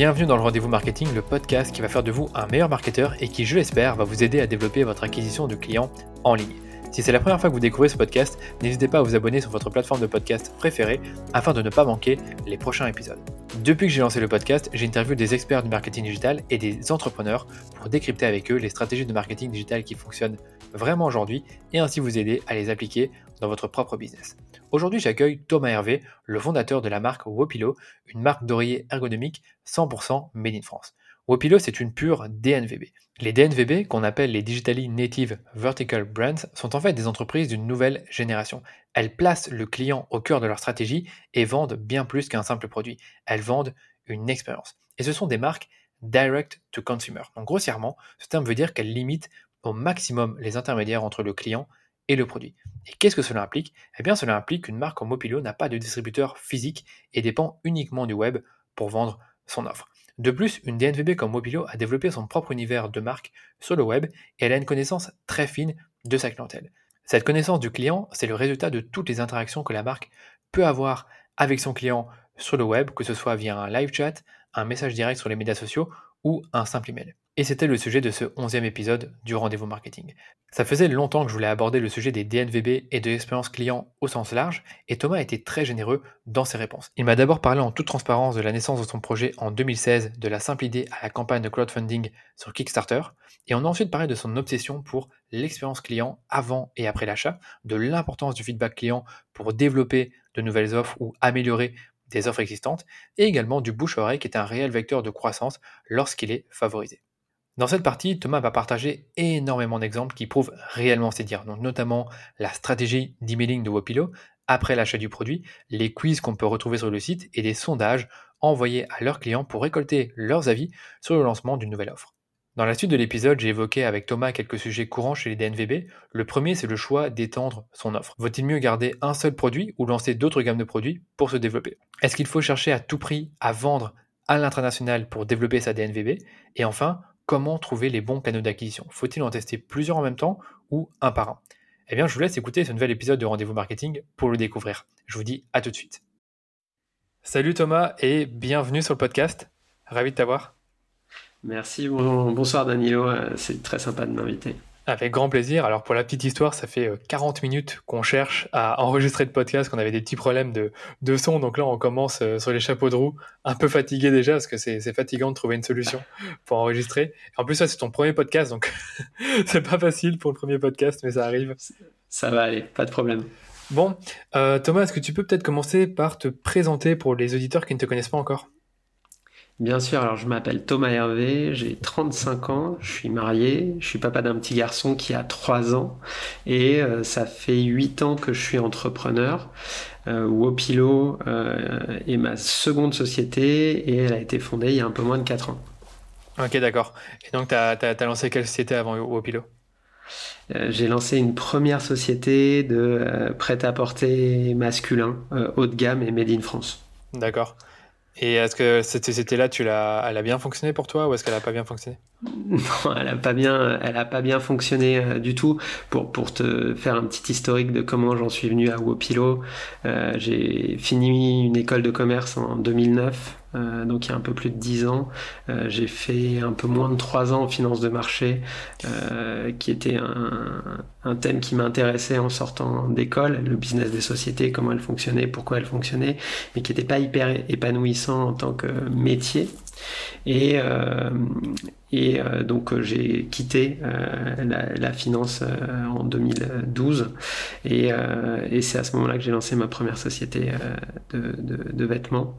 Bienvenue dans le Rendez-vous Marketing, le podcast qui va faire de vous un meilleur marketeur et qui, je l'espère, va vous aider à développer votre acquisition de clients en ligne. Si c'est la première fois que vous découvrez ce podcast, n'hésitez pas à vous abonner sur votre plateforme de podcast préférée afin de ne pas manquer les prochains épisodes. Depuis que j'ai lancé le podcast, j'ai interviewé des experts du marketing digital et des entrepreneurs pour décrypter avec eux les stratégies de marketing digital qui fonctionnent vraiment aujourd'hui et ainsi vous aider à les appliquer dans votre propre business. Aujourd'hui, j'accueille Thomas Hervé, le fondateur de la marque Wopilo, une marque d'oreiller ergonomique 100% made in France. Wopilo, c'est une pure DNVB. Les DNVB, qu'on appelle les Digitally Native Vertical Brands, sont en fait des entreprises d'une nouvelle génération. Elles placent le client au cœur de leur stratégie et vendent bien plus qu'un simple produit. Elles vendent une expérience. Et ce sont des marques direct to consumer. Donc grossièrement, ce terme veut dire qu'elles limitent au maximum les intermédiaires entre le client et le produit. Et qu'est-ce que cela implique? Eh bien, cela implique qu'une marque comme Wopilo n'a pas de distributeur physique et dépend uniquement du web pour vendre son offre. De plus, une DNVB comme Mobilo a développé son propre univers de marque sur le web et elle a une connaissance très fine de sa clientèle. Cette connaissance du client, c'est le résultat de toutes les interactions que la marque peut avoir avec son client sur le web, que ce soit via un live chat, un message direct sur les médias sociaux ou un simple email. Et c'était le sujet de ce onzième épisode du rendez-vous marketing. Ça faisait longtemps que je voulais aborder le sujet des DNVB et de l'expérience client au sens large, et Thomas a été très généreux dans ses réponses. Il m'a d'abord parlé en toute transparence de la naissance de son projet en 2016, de la simple idée à la campagne de crowdfunding sur Kickstarter, et on a ensuite parlé de son obsession pour l'expérience client avant et après l'achat, de l'importance du feedback client pour développer de nouvelles offres ou améliorer des offres existantes, et également du bouche-oreille qui est un réel vecteur de croissance lorsqu'il est favorisé. Dans cette partie, Thomas va partager énormément d'exemples qui prouvent réellement ses dires, notamment la stratégie d'emailing de Wopilo après l'achat du produit, les quiz qu'on peut retrouver sur le site et des sondages envoyés à leurs clients pour récolter leurs avis sur le lancement d'une nouvelle offre. Dans la suite de l'épisode, j'ai évoqué avec Thomas quelques sujets courants chez les DNVB. Le premier, c'est le choix d'étendre son offre. Vaut-il mieux garder un seul produit ou lancer d'autres gammes de produits pour se développer? Est-ce qu'il faut chercher à tout prix à vendre à l'international pour développer sa DNVB Et enfin, comment trouver les bons canaux d'acquisition Faut-il en tester plusieurs en même temps ou un par un? Eh bien, je vous laisse écouter ce nouvel épisode de Rendez-vous Marketing pour le découvrir. Je vous dis à tout de suite. Salut Thomas et bienvenue sur le podcast. Ravi de t'avoir. Merci, bonsoir Danilo, euh, c'est très sympa de m'inviter. Avec grand plaisir. Alors pour la petite histoire, ça fait 40 euh, minutes qu'on cherche à enregistrer le podcast, qu'on avait des petits problèmes de, de, son. Donc là, on commence euh, sur les chapeaux de roue, un peu fatigué déjà, parce que c'est fatigant de trouver une solution pour enregistrer. En plus, ça, c'est ton premier podcast, donc c'est pas facile pour le premier podcast, mais ça arrive. Ça va aller, pas de problème. Bon, Thomas, est-ce que tu peux peut-être commencer par te présenter pour les auditeurs qui ne te connaissent pas encore? Bien sûr, alors je m'appelle Thomas Hervé, j'ai 35 ans, je suis marié, je suis papa d'un petit garçon qui a 3 ans et euh, ça fait 8 ans que je suis entrepreneur. Euh, Wopilo euh, est ma seconde société et elle a été fondée il y a un peu moins de 4 ans. Ok, d'accord. Et donc, tu as, lancé quelle société avant Wopilo? J'ai lancé une première société de prêt-à-porter masculin, haut de gamme et made in France. D'accord. Et est-ce que cette société-là, tu l'as, elle a bien fonctionné pour toi ou est-ce qu'elle n'a pas bien fonctionné? Non, elle n'a pas bien, elle a pas bien fonctionné euh, du tout. Pour te faire un petit historique de comment j'en suis venu à Wopilo, euh, j'ai fini une école de commerce en 2009. Euh, donc il y a un peu plus de 10 ans. J'ai fait un peu moins de 3 ans en finance de marché, qui était un, un thème qui m'intéressait en sortant d'école, le business des sociétés, comment elles fonctionnaient, pourquoi elles fonctionnaient, mais qui n'était pas hyper épanouissant en tant que métier. Et, et donc j'ai quitté la, la, finance en 2012 et, et c'est à ce moment-là que j'ai lancé ma première société de, de, de vêtements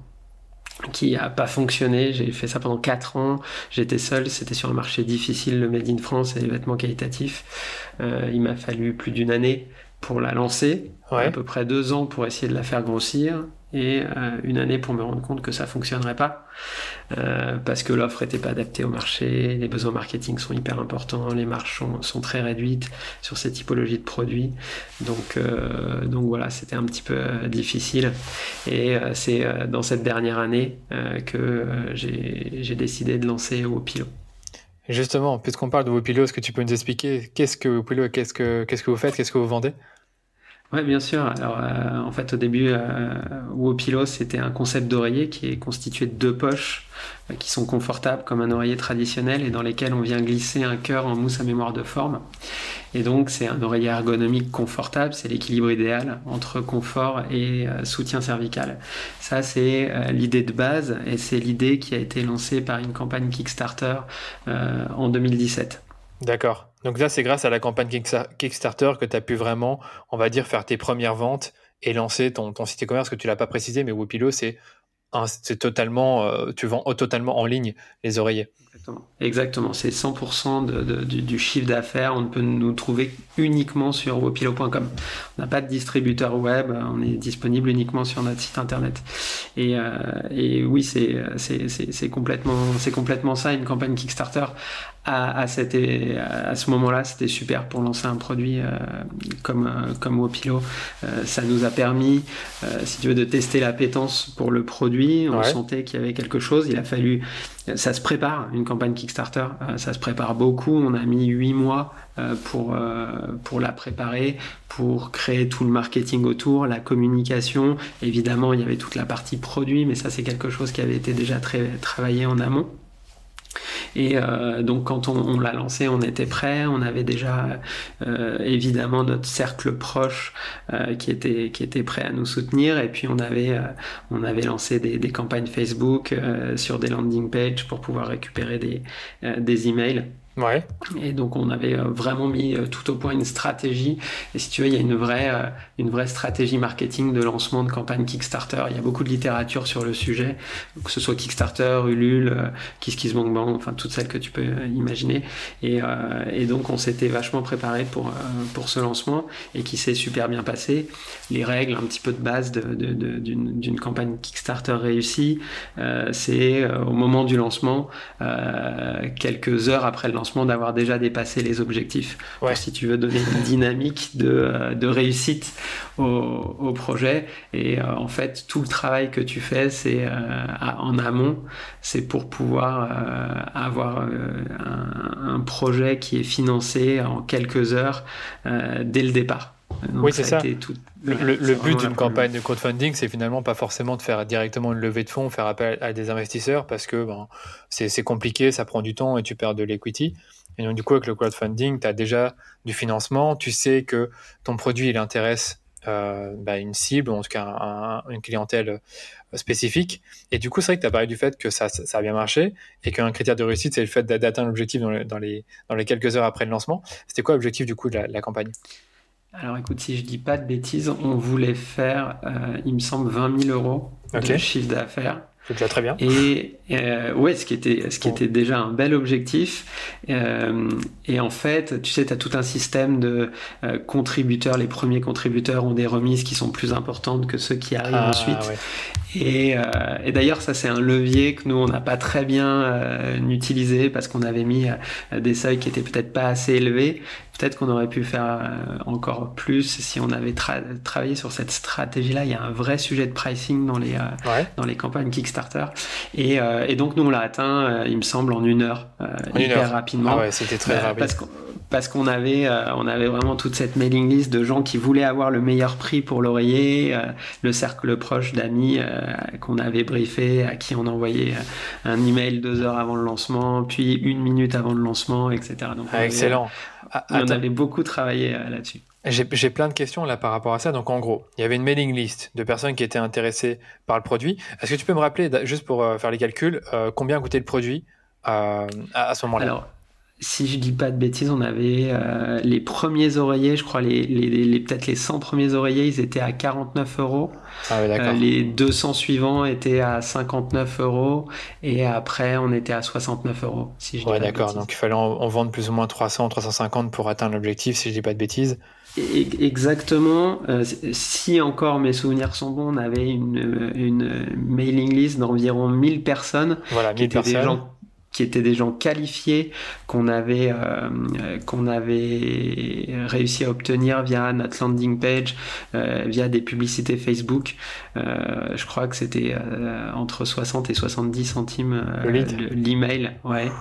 qui a pas fonctionné. J'ai fait ça pendant 4 ans. J'étais seul. C'était sur un marché difficile, le Made in France et les vêtements qualitatifs. Euh, il m'a fallu plus d'une année pour la lancer. À peu près deux ans pour essayer de la faire grossir et euh, une année pour me rendre compte que ça fonctionnerait pas euh, parce que l'offre n'était pas adaptée au marché, les besoins marketing sont hyper importants, les marges sont, très réduites sur ces typologies de produits. Donc, euh, voilà, c'était un petit peu difficile. Et c'est dans cette dernière année que j'ai décidé de lancer Wopilo. Justement, puisqu'on parle de Wopilo, est-ce que tu peux nous expliquer qu'est-ce que Wopilo, que, qu'est-ce que vous faites, qu'est-ce que vous vendez? Oui, bien sûr. Alors, euh, en fait, au début, euh, Wopilo, c'était un concept d'oreiller qui est constitué de deux poches euh, qui sont confortables comme un oreiller traditionnel et dans lesquelles on vient glisser un cœur en mousse à mémoire de forme. Et donc, c'est un oreiller ergonomique confortable. C'est l'équilibre idéal entre confort et euh, soutien cervical. Ça, c'est l'idée de base et c'est l'idée qui a été lancée par une campagne Kickstarter en 2017. D'accord. Donc là, c'est grâce à la campagne Kickstarter que tu as pu vraiment, on va dire, faire tes premières ventes et lancer ton, site e-commerce, que tu l'as pas précisé, mais Wopilo, c'est c'est totalement, euh, tu vends totalement en ligne les oreillers. Exactement, Exactement. c'est 100% de, du, chiffre d'affaires. On ne peut nous trouver uniquement sur wopilo.com. On n'a pas de distributeur web, on est disponible uniquement sur notre site internet. Et, euh, et oui, c'est complètement, complètement ça, une campagne Kickstarter à, à, cette, à ce moment-là, c'était super pour lancer un produit euh, comme, euh, comme Wopilo. Euh, ça nous a permis, si tu veux, de tester l'appétence pour le produit. On sentait qu'il y avait quelque chose. Il a fallu, ça se prépare, une campagne Kickstarter, ça se prépare beaucoup. On a mis huit mois pour, pour la préparer, pour créer tout le marketing autour, la communication. Évidemment, il y avait toute la partie produit, mais ça, c'est quelque chose qui avait été déjà très travaillé en amont. Et euh, donc quand on, l'a lancé, on était prêt. On avait déjà euh, évidemment notre cercle proche euh, qui était qui était prêt à nous soutenir. Et puis on avait on avait lancé des, des campagnes Facebook sur des landing pages pour pouvoir récupérer des des emails. Ouais. Et donc on avait vraiment mis tout au point une stratégie. Et si tu veux, il y a une vraie, une vraie stratégie marketing de lancement de campagne Kickstarter. Il y a beaucoup de littérature sur le sujet, que ce soit Kickstarter, Ulule, KissKissBankBank, enfin toutes celles que tu peux imaginer. Et, et donc on s'était vachement préparé pour, pour ce lancement et qui s'est super bien passé. Les règles, un petit peu de base d'une de, campagne Kickstarter réussie, c'est au moment du lancement, quelques heures après le lancement, d'avoir déjà dépassé les objectifs. si tu veux donner une dynamique de, euh, de réussite au, projet. Et euh, en fait, tout le travail que tu fais, c'est euh, en amont, c'est pour pouvoir avoir un, projet qui est financé en quelques heures dès le départ. oui, c'est ça. Le, but d'une campagne de crowdfunding, c'est finalement pas forcément de faire directement une levée de fonds, faire appel à des investisseurs, parce que ben, c'est compliqué, ça prend du temps et tu perds de l'equity. Et donc, du coup, avec le crowdfunding, tu as déjà du financement, tu sais que ton produit, il intéresse euh, ben, une cible, en tout cas une clientèle euh, spécifique. Et du coup, c'est vrai que tu as parlé du fait que ça, ça, a bien marché et qu'un critère de réussite, c'est le fait d'atteindre l'objectif dans, dans, les, dans les quelques heures après le lancement. C'était quoi l'objectif du coup de la campagne? Alors écoute, si je dis pas de bêtises, on voulait faire, euh, il me semble, 20 000 euros de chiffre d'affaires. C'est déjà très bien. Et euh, ouais, ce qui était, ce qui était déjà un bel objectif. Euh, et en fait, tu sais, tu as tout un système de euh, contributeurs. Les premiers contributeurs ont des remises qui sont plus importantes que ceux qui arrivent ah, ensuite. Et, et d'ailleurs, ça c'est un levier que nous on n'a pas très bien utilisé parce qu'on avait mis des seuils qui étaient peut-être pas assez élevés. Peut-être qu'on aurait pu faire encore plus si on avait travaillé sur cette stratégie-là. Il y a un vrai sujet de pricing dans les dans les campagnes Kickstarter. Et, et donc nous on l'a atteint, il me semble, en une heure, hyper rapidement. Ah ouais, c'était très rapide. Parce parce qu'on avait, euh, on avait vraiment toute cette mailing list de gens qui voulaient avoir le meilleur prix pour l'oreiller, euh, le cercle proche d'amis euh, qu'on avait briefé, à qui on envoyait un email deux heures avant le lancement, puis une minute avant le lancement, etc. Donc, ah, excellent. on avait beaucoup travaillé là-dessus. J'ai plein de questions là par rapport à ça. Donc en gros, il y avait une mailing list de personnes qui étaient intéressées par le produit. Est-ce que tu peux me rappeler, juste pour faire les calculs, combien coûtait le produit à, à ce moment-là? Si je dis pas de bêtises, on avait euh, les premiers oreillers, je crois, les, les, les peut-être les 100 premiers oreillers, ils étaient à 49 euros. Ah oui, euh, les 200 suivants étaient à 59 euros. Et après, on était à 69 euros. Si je ouais, d'accord. Donc, il fallait en, vendre plus ou moins 300, 350 pour atteindre l'objectif, si je dis pas de bêtises. Exactement. Euh, si encore mes souvenirs sont bons, on avait une, une mailing list d'environ 1000 personnes. Voilà, 1000 personnes qui étaient des gens qualifiés qu'on avait euh, qu'on avait réussi à obtenir via notre landing page, euh, via des publicités Facebook. Euh, je crois que c'était euh, entre 60 et 70 centimes euh, l'email, ouais.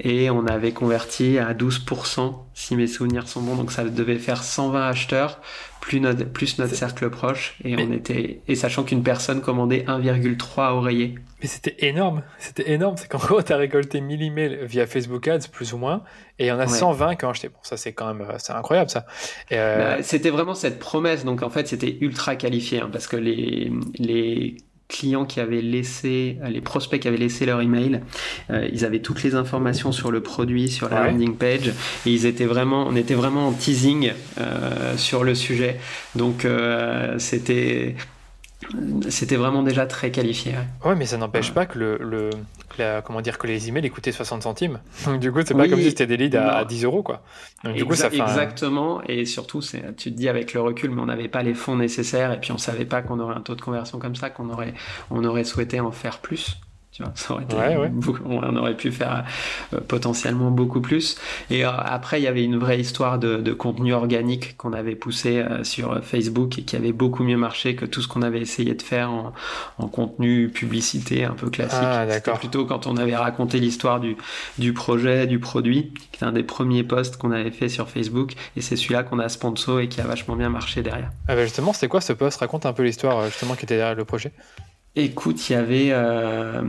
Et on avait converti à 12% si mes souvenirs sont bons, donc ça devait faire 120 acheteurs plus notre, plus notre cercle proche. Et, on était, et sachant qu'une personne commandait 1,3 oreillers. Mais c'était énorme, c'était énorme. C'est qu'en gros, tu as récolté 1000 emails via Facebook Ads, plus ou moins, et il y en a 120 qui ont acheté. Bon, ça, c'est quand même c'est incroyable, ça. Euh, bah, c'était vraiment cette promesse. Donc, en fait, c'était ultra qualifié, hein, parce que les, les clients qui avaient laissé, les prospects qui avaient laissé leur email, euh, ils avaient toutes les informations sur le produit, sur la landing page, et ils étaient vraiment, on était vraiment en teasing euh, sur le sujet. Donc euh, c'était c'était vraiment déjà très qualifié. Ouais, mais ça n'empêche pas que le, le comment dire que les emails coûtaient 60 centimes. Donc du coup, c'est pas comme si c'était des leads à, 10 euros quoi. Donc du coup, ça fait exactement. Et surtout, c'est tu te dis avec le recul, mais on n'avait pas les fonds nécessaires et puis on savait pas qu'on aurait un taux de conversion comme ça, qu'on aurait on aurait souhaité en faire plus ça aurait été on aurait pu faire euh, potentiellement beaucoup plus. Et euh, après, il y avait une vraie histoire de, contenu organique qu'on avait poussé euh, sur Facebook et qui avait beaucoup mieux marché que tout ce qu'on avait essayé de faire en, contenu publicité un peu classique. Ah, C'était plutôt quand on avait raconté l'histoire du, du projet, du produit, qui était un des premiers posts qu'on avait fait sur Facebook. Et c'est celui-là qu'on a sponsor et qui a vachement bien marché derrière. Ah bah justement, c'était quoi ce post? Raconte un peu l'histoire justement qui était derrière le projet. Écoute, il y avait euh,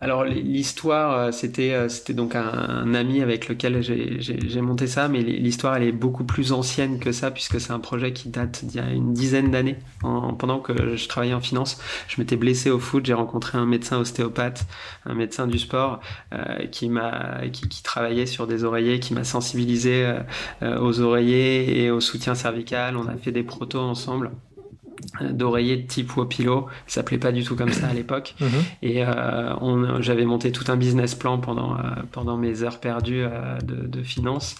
alors l'histoire, euh, c'était euh, c'était donc un, ami avec lequel j'ai monté ça, mais l'histoire elle est beaucoup plus ancienne que ça puisque c'est un projet qui date d'il y a une dizaine d'années. Pendant que je travaillais en finance, je m'étais blessé au foot, j'ai rencontré un médecin ostéopathe, un médecin du sport qui m'a qui, qui, travaillait sur des oreillers, qui m'a sensibilisé aux oreillers et au soutien cervical. On a fait des protos ensemble d'oreiller de type Wopilo, ça s'appelait pas du tout comme ça à l'époque. Mhm. Et euh, j'avais monté tout un business plan pendant, euh, pendant mes heures perdues euh, de, de, finance.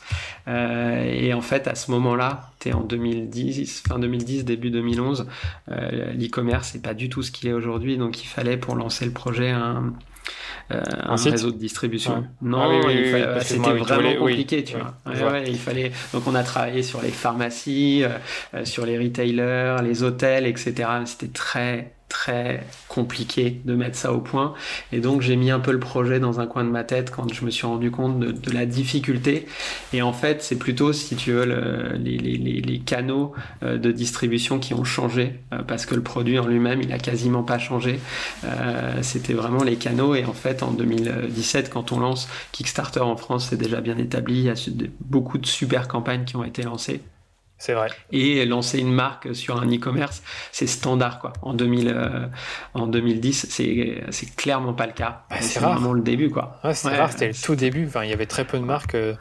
et en fait, à ce moment-là, tu es en 2010, fin 2010, début 2011, l'e-commerce n'est pas du tout ce qu'il est aujourd'hui. Donc il fallait pour lancer le projet un, euh, un, réseau de distribution. Non, ah c'était vraiment compliqué, tu vois. il fallait. Donc on a travaillé sur les pharmacies, euh, euh, sur les retailers, les hôtels, etc. C'était très très compliqué de mettre ça au point. Et donc j'ai mis un peu le projet dans un coin de ma tête quand je me suis rendu compte de, la difficulté. Et en fait, c'est plutôt, si tu veux, les, canaux euh, de distribution qui ont changé, euh, parce que le produit en lui-même, il a quasiment pas changé. Euh, C'était vraiment les canaux. Et en fait, en 2017, quand on lance Kickstarter en France, c'est déjà bien établi. Il y a beaucoup de super campagnes qui ont été lancées. C'est vrai. Et lancer une marque sur un e-commerce, c'est standard quoi. En 2000, euh, en 2010, c'est clairement pas le cas. Bah, c'est vraiment le début quoi. c'est rare, c'était le tout début. Enfin, il y avait très peu de marques. Euh,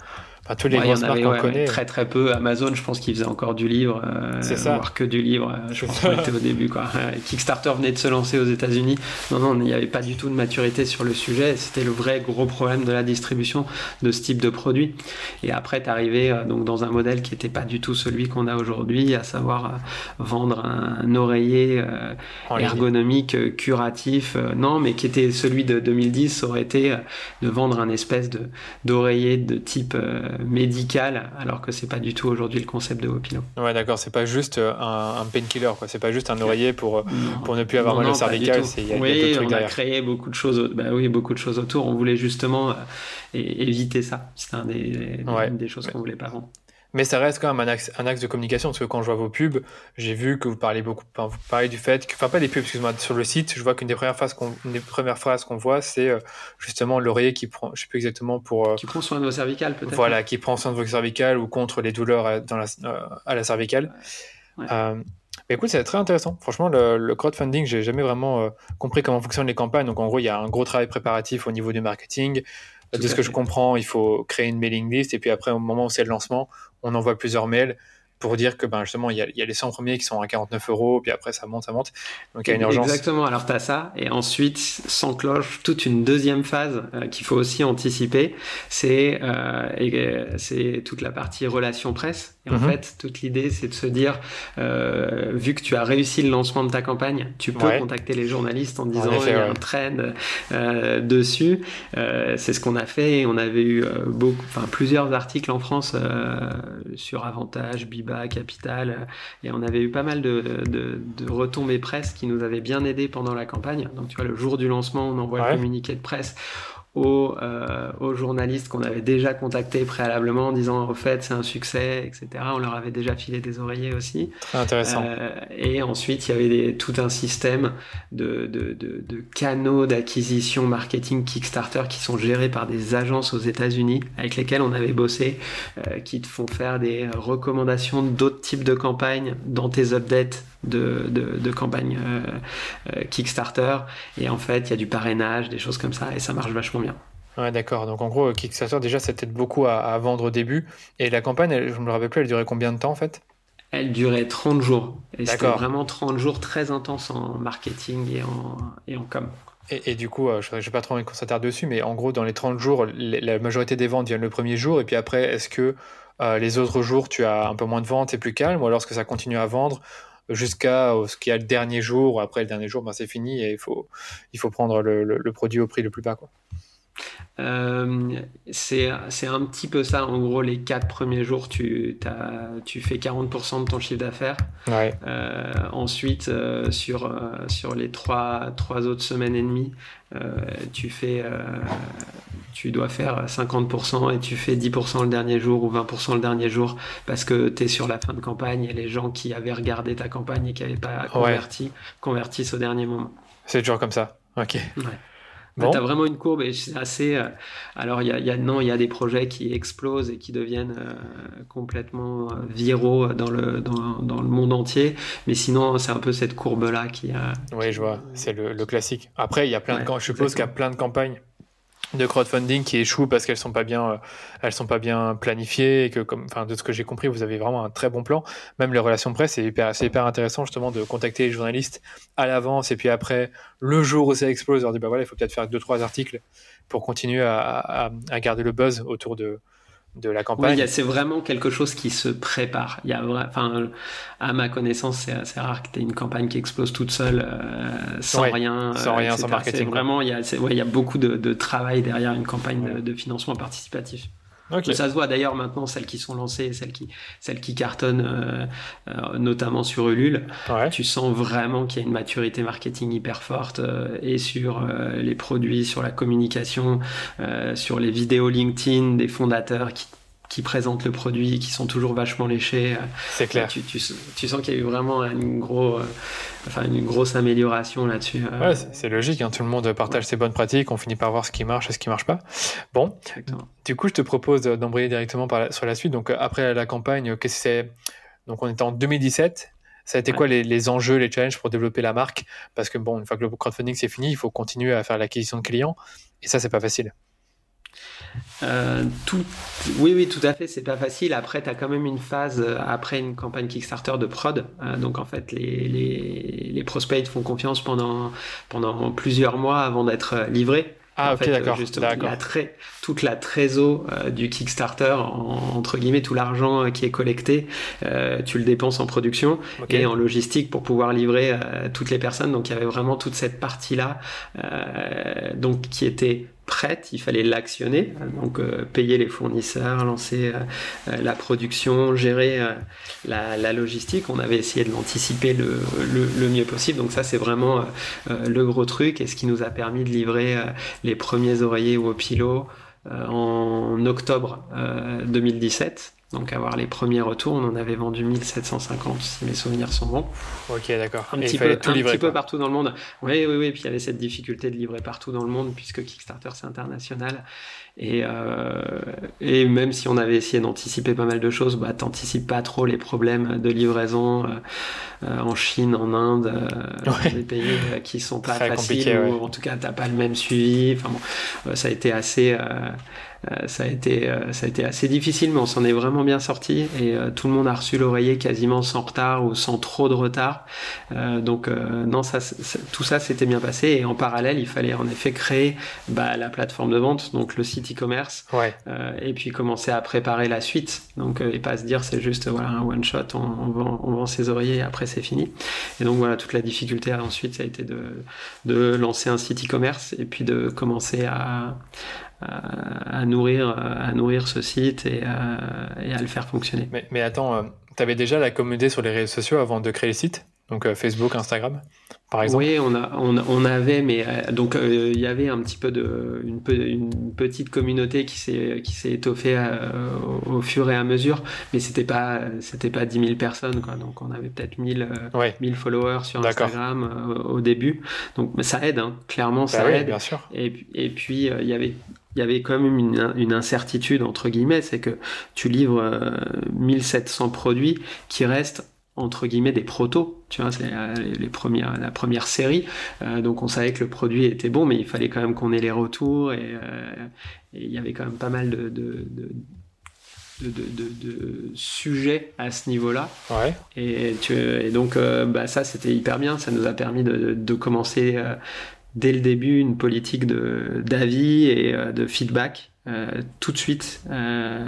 tous les grosses marques qu'on connaît. Très très peu. Amazon, je pense qu'ils faisaient encore du livre, euh, c'est ça. voire que du livre. Euh, je pense qu'on était au début quoi. Kickstarter venait de se lancer aux États-Unis. Non non, il n'y avait pas du tout de maturité sur le sujet. C'était le vrai gros problème de la distribution de ce type de produit. Et après, tu euh, donc dans un modèle qui n'était pas du tout celui qu'on a aujourd'hui, à savoir euh, vendre un, oreiller ergonomique curatif. non, mais qui était celui de 2010, aurait été de vendre un espèce de d'oreiller de type médical, alors que c'est pas du tout aujourd'hui le concept de Wopilo. Ouais, d'accord, c'est pas juste euh, un, un painkiller, quoi. C'est pas juste un oreiller pour, euh, pour ne plus avoir mal au cervical. oui, on a créé beaucoup de choses. Bah oui, beaucoup de choses autour. On voulait justement euh, éviter ça. C'était un des, une des choses qu'on voulait pas vendre. Mais ça reste quand même un axe, un axe de communication, parce que quand je vois vos pubs, j'ai vu que vous parlez beaucoup, vous parlez du fait que, enfin pas des pubs, excuse-moi, sur le site, je vois qu'une des premières phrases qu'on, des premières phrases qu'on voit, c'est euh, justement l'oreiller qui prend, je sais plus exactement pour. Euh, qui prend soin de vos cervicales, peut-être. Voilà, qui prend soin de vos cervicales ou contre les douleurs à, dans la, euh, à la cervicale. mais écoute, c'est très intéressant. Franchement, le, le crowdfunding, j'ai jamais vraiment compris comment fonctionnent les campagnes. Donc, en gros, il y a un gros travail préparatif au niveau du marketing. de ce que je comprends, il faut créer une mailing list et puis après, au moment où c'est le lancement, on envoie plusieurs mails pour dire que ben, justement, il y, a, il y, a, les 100 premiers qui sont à 49 euros, puis après ça monte, ça monte. Donc il y a une urgence. Exactement, alors tu as ça, et ensuite s'enclenche toute une deuxième phase euh, qu'il faut aussi anticiper, c'est euh, c'est toute la partie relation presse. Et en mhm. fait, toute l'idée, c'est de se dire, euh, vu que tu as réussi le lancement de ta campagne, tu peux contacter les journalistes en disant il y a un trend euh, dessus. Euh, c'est ce qu'on a fait. Et on avait eu euh, beaucoup, enfin plusieurs articles en France euh, sur Avantage, Biba, Capital, et on avait eu pas mal de, de, de, retombées presse qui nous avaient bien aidé pendant la campagne. Donc tu vois, le jour du lancement, on envoie le communiqué de presse aux, euh, aux journalistes qu'on avait déjà contactés préalablement en disant au fait c'est un succès, etc. On leur avait déjà filé des oreillers aussi. Très intéressant. Euh, et ensuite, il y avait des, tout un système de, de, de, de canaux d'acquisition marketing Kickstarter qui sont gérés par des agences aux États-Unis avec lesquelles on avait bossé, euh, qui te font faire des recommandations d'autres types de campagnes dans tes updates de, de, de campagne euh, euh, Kickstarter. Et en fait, il y a du parrainage, des choses comme ça, et ça marche vachement bien. Ouais, d'accord. Donc en gros, Kickstarter, déjà, ça t'aide beaucoup à, à, vendre au début. Et la campagne, elle, je me rappelle plus, elle durait combien de temps en fait? Elle durait 30 jours. Et c'était vraiment 30 jours très intenses en marketing et en, et en com. Et, et, du coup, euh, je n'ai pas trop envie qu'on s'attarde dessus, mais en gros, dans les 30 jours, la majorité des ventes viennent le premier jour. Et puis après, est-ce que euh, les autres jours, tu as un peu moins de ventes, c'est plus calme? Ou alors est-ce que ça continue à vendre jusqu'à ce qu'il y a le dernier jour, ou après le dernier jour, ben c'est fini et il faut, il faut prendre le, le, le, produit au prix le plus bas. Quoi. Euh, c'est un petit peu ça. En gros, les quatre premiers jours, tu, as, tu fais 40% de ton chiffre d'affaires. Ouais. Euh, ensuite, euh, sur, sur les trois, trois autres semaines et demie, tu, fais, tu dois faire 50% et tu fais 10% le dernier jour ou 20% le dernier jour parce que tu es sur la fin de campagne et les gens qui avaient regardé ta campagne et qui n'avaient pas converti ouais. convertissent au dernier moment. C'est toujours comme ça. Ok. Ouais. Bon. Tu as vraiment une courbe et c'est assez. Euh, alors, il y a, y a, non, il y a des projets qui explosent et qui deviennent euh, complètement euh, viraux dans le, dans, dans, le monde entier. Mais sinon, c'est un peu cette courbe-là qui a. Oui, je vois. C'est le, le, classique. Après, il y a plein ouais, de. Je suppose qu'il y a plein de campagnes de crowdfunding qui échouent parce qu'elles sont pas bien euh, elles sont pas bien planifiées et que comme enfin de ce que j'ai compris vous avez vraiment un très bon plan. Même les relations presse c'est hyper c'est hyper intéressant justement de contacter les journalistes à l'avance et puis après le jour où ça explose leur dire bah voilà il faut peut-être faire deux trois articles pour continuer à, à garder le buzz autour de de la campagne. Oui, c'est vraiment quelque chose qui se prépare. Il y a, enfin, à ma connaissance, c'est assez rare que tu aies une campagne qui explose toute seule euh, sans ouais, rien, sans rien, sans marketing. Vraiment, il y a, ouais, il y a beaucoup de, de, travail derrière une campagne de, financement participatif. Okay. Ça se voit d'ailleurs maintenant, celles qui sont lancées, celles qui, celles qui cartonnent, euh, euh, notamment sur Ulule. Ouais. Tu sens vraiment qu'il y a une maturité marketing hyper forte euh, et sur euh, les produits, sur la communication, euh, sur les vidéos LinkedIn des fondateurs qui qui présentent le produit, qui sont toujours vachement léchés. C'est clair. Tu, tu, tu sens qu'il y a eu vraiment une, gros, euh, enfin une grosse amélioration là-dessus. Ouais, c'est logique. Hein. Tout le monde partage ouais. ses bonnes pratiques. On finit par voir ce qui marche et ce qui marche pas. Bon. Exactement. Du coup, je te propose d'embrayer directement par la, sur la suite. Donc, après la campagne, qu'est-ce que c'est Donc, on est en 2017. Ça a été ouais. quoi les, les, enjeux, les challenges pour développer la marque? Parce que bon, une fois que le crowdfunding c'est fini, il faut continuer à faire l'acquisition de clients. Et ça, c'est pas facile. Euh, tout... Oui, oui, tout à fait, c'est pas facile. Après, tu as quand même une phase, euh, après une campagne Kickstarter de prod. Euh, donc, en fait, les, les, les prospects font confiance pendant, pendant plusieurs mois avant d'être livrés. Ah, en ok, d'accord. Toute la trésor euh, du Kickstarter, en, entre guillemets, tout l'argent euh, qui est collecté, euh, tu le dépenses en production okay. et en logistique pour pouvoir livrer euh, toutes les personnes. Donc, il y avait vraiment toute cette partie-là, euh, donc qui était prête, il fallait l'actionner, donc euh, payer les fournisseurs, lancer euh, la production, gérer euh, la, logistique. On avait essayé de l'anticiper le, mieux possible. Donc ça, c'est vraiment euh, le gros truc et ce qui nous a permis de livrer euh, les premiers oreillers ou au pilot euh, en octobre 2017. Donc avoir les premiers retours, on en avait vendu 1750 si mes souvenirs sont bons. Ok, d'accord. Un, petit, peu, tout un livrer, petit peu partout dans le monde. Oui, oui, oui. Puis il y avait cette difficulté de livrer partout dans le monde puisque Kickstarter c'est international. Et, euh, et même si on avait essayé d'anticiper pas mal de choses, bah t'anticipes pas trop les problèmes de livraison euh, euh, en Chine, en Inde, euh, ouais. des pays qui sont pas Très faciles ouais. ou en tout cas t'as pas le même suivi. Enfin bon, ça a été assez ça a été euh, ça a été assez difficile mais on s'en est vraiment bien sorti et euh, tout le monde a reçu l'oreiller quasiment sans retard ou sans trop de retard. Donc non ça, tout ça s'était bien passé et en parallèle il fallait en effet créer bah, la plateforme de vente donc le site e-commerce ouais. et puis commencer à préparer la suite. Donc et pas se dire c'est juste voilà un one shot on, on, vend, on vend ses oreillers et après c'est fini. Et donc voilà toute la difficulté ensuite ça a été de, de lancer un site e-commerce et puis de commencer à à, à, nourrir, à nourrir ce site et à, et à le faire fonctionner. Mais, mais attends, euh, tu avais déjà la communauté sur les réseaux sociaux avant de créer le site? Donc Facebook, Instagram par exemple? Oui, on, a, on, avait, mais donc il y avait un petit peu de une, une petite communauté qui s'est qui s'est étoffée au, fur et à mesure, mais c'était pas c'était pas 10 000 personnes quoi. Donc on avait peut-être 1000 1000 followers sur Instagram au début. Donc ça aide, hein. clairement bah ça aide. Bien sûr. Et, et puis il y avait il y avait quand même une, une incertitude entre guillemets, c'est que tu livres 1700 produits qui restent entre guillemets des protos, tu vois, c'est euh, les premières, la première série. Euh, donc on savait que le produit était bon, mais il fallait quand même qu'on ait les retours et, euh, il y avait quand même pas mal de, de, de, de sujets à ce niveau-là. Ouais. Et, tu, et donc bah, ça c'était hyper bien, ça nous a permis de, commencer dès le début une politique d'avis et de feedback euh, tout de suite. Euh,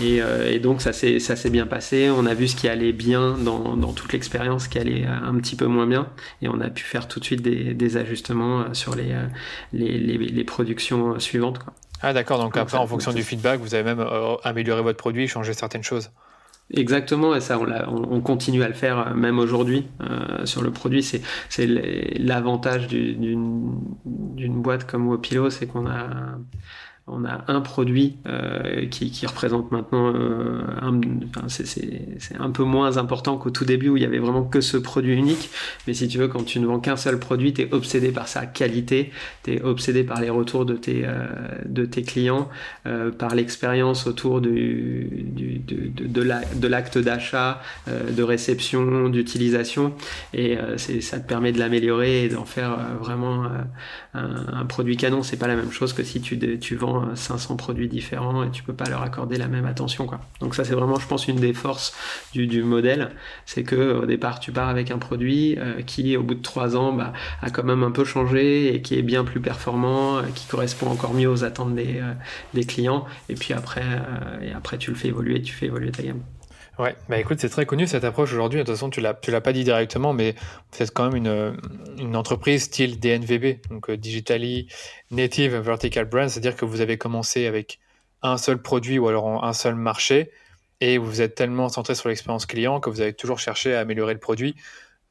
euh, et, donc ça s'est ça s'est bien passé. On a vu ce qui allait bien dans, dans toute l'expérience, qui allait un petit peu moins bien, et on a pu faire tout de suite des, des ajustements sur les les, les, les, productions suivantes. Quoi. Ah d'accord. Donc, après, en fonction du feedback, vous avez même amélioré votre produit, changé certaines choses. Exactement, et ça, on, on, continue à le faire même aujourd'hui euh, sur le produit. C'est, l'avantage d'une, d'une boîte comme Wopilo, c'est qu'on a on a un produit euh, qui, représente maintenant euh, un, c'est, un peu moins important qu'au tout début où il y avait vraiment que ce produit unique. Mais si tu veux, quand tu ne vends qu'un seul produit, tu es obsédé par sa qualité, tu es obsédé par les retours de tes, euh, de tes clients, par l'expérience autour du, de, de, l'acte d'achat, de réception, d'utilisation. Et ça te permet de l'améliorer et d'en faire vraiment un, produit canon. C'est pas la même chose que si tu, tu vends 500 produits différents et tu peux pas leur accorder la même attention. Donc ça c'est vraiment je pense une des forces du, modèle, c'est que au départ tu pars avec un produit euh, qui au bout de trois ans bah, a quand même un peu changé et qui est bien plus performant, euh, qui correspond encore mieux aux attentes des, euh, clients et puis après, après tu le fais évoluer, tu fais évoluer ta gamme. Ouais, bah écoute, c'est très connu cette approche aujourd'hui. De toute façon, tu l'as, tu l'as pas dit directement, mais c'est quand même une, entreprise style DNVB, donc euh, Digitally Native Vertical Brand, c'est-à-dire que vous avez commencé avec un seul produit ou alors un seul marché, et vous êtes tellement centré sur l'expérience client que vous avez toujours cherché à améliorer le produit,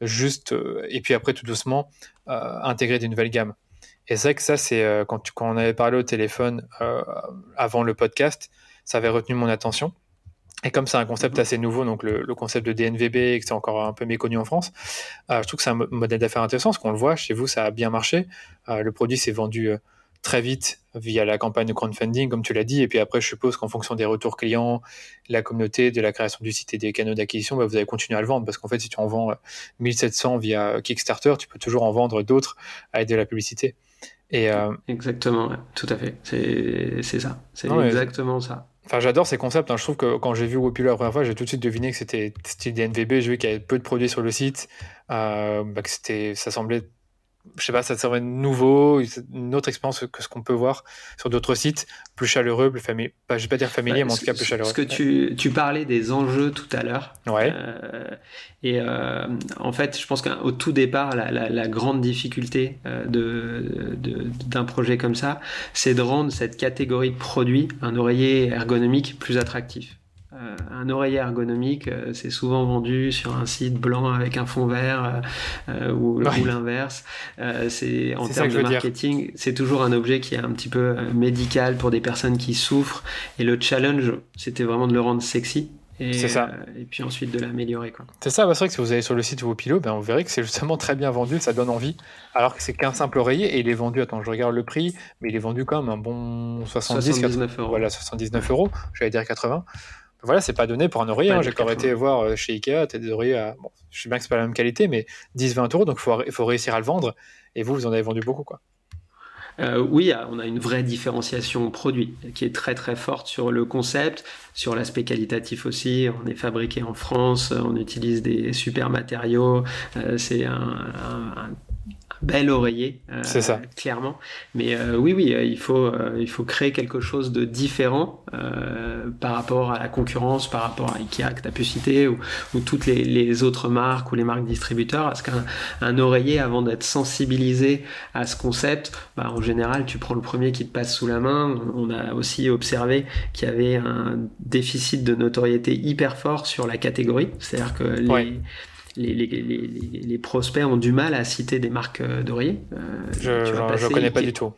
juste, euh, et puis après tout doucement euh, intégrer des nouvelles gammes. Et c'est vrai que ça, c'est quand on avait parlé au téléphone avant le podcast, ça avait retenu mon attention et comme c'est un concept mhm. assez nouveau, donc le, concept de DNVB, et que c'est encore un peu méconnu en France, euh, je trouve que c'est un modèle d'affaires intéressant, parce qu'on le voit, chez vous, ça a bien marché. Euh, le produit s'est vendu euh, très vite via la campagne de crowdfunding, comme tu l'as dit, et puis après, je suppose qu'en fonction des retours clients, la communauté, de la création du site et des canaux d'acquisition, bah, vous allez continuer à le vendre, parce qu'en fait, si tu en vends 1700 via Kickstarter, tu peux toujours en vendre d'autres avec de la publicité. Et, Exactement, tout à fait. C'est ça. C'est exactement ça. Enfin, j'adore ces concepts. Hein. Je trouve que quand j'ai vu Wopilo la première fois, j'ai tout de suite deviné que c'était style DNVB. J'ai vu qu'il y avait peu de produits sur le site, euh, bah, c'était, ça semblait je sais pas, ça serait nouveau, une autre expérience que ce qu'on peut voir sur d'autres sites, plus chaleureux, plus familier, pas, je vais pas dire familier, mais en tout cas plus chaleureux. Parce que tu, tu parlais des enjeux tout à l'heure. Ouais. Euh, et euh, en fait, je pense qu'au tout départ, la, la, la grande difficulté euh, de, d'un projet comme ça, c'est de rendre cette catégorie de produits, un oreiller ergonomique, plus attractif. Euh, un oreiller ergonomique, euh, c'est souvent vendu sur un site blanc avec un fond vert euh, ou, l'inverse. c'est en termes de marketing, c'est toujours un objet qui est un petit peu médical pour des personnes qui souffrent. Et le challenge, c'était vraiment de le rendre sexy. Et, ça. et puis ensuite de l'améliorer. C'est ça, c'est vrai que si vous allez sur le site Wopilo, ben on verrait que c'est justement très bien vendu, ça donne envie. Alors que c'est qu'un simple oreiller et il est vendu, attends, je regarde le prix, mais il est vendu comme un bon 70, 79 euros. Voilà, 79 euros, j'allais dire 80 voilà, c'est pas donné pour un oreiller. Hein. J'ai encore été voir euh, chez Ikea, t'as des oreillers à, bon, je sais bien que c'est pas la même qualité, mais 10-20 euros, donc il faut, faut, réussir à le vendre. Et vous, vous en avez vendu beaucoup, quoi. Euh, oui, on a une vraie différenciation produit qui est très très forte sur le concept, sur l'aspect qualitatif aussi. On est fabriqué en France, on utilise des super matériaux. Euh, c'est un, un, bel oreiller, euh, c'est ça. clairement. Mais euh, oui, oui, euh, il faut, il faut créer quelque chose de différent par rapport à la concurrence, par rapport à Ikea que tu as pu citer, ou, ou toutes les, les, autres marques ou les marques distributeurs. Parce qu'un un oreiller, avant d'être sensibilisé à ce concept, bah, en général, tu prends le premier qui te passe sous la main. On a aussi observé qu'il y avait un déficit de notoriété hyper fort sur la catégorie. C'est-à-dire que les les, les, les, les, prospects ont du mal à citer des marques d'oreiller. je ne connais pas du tout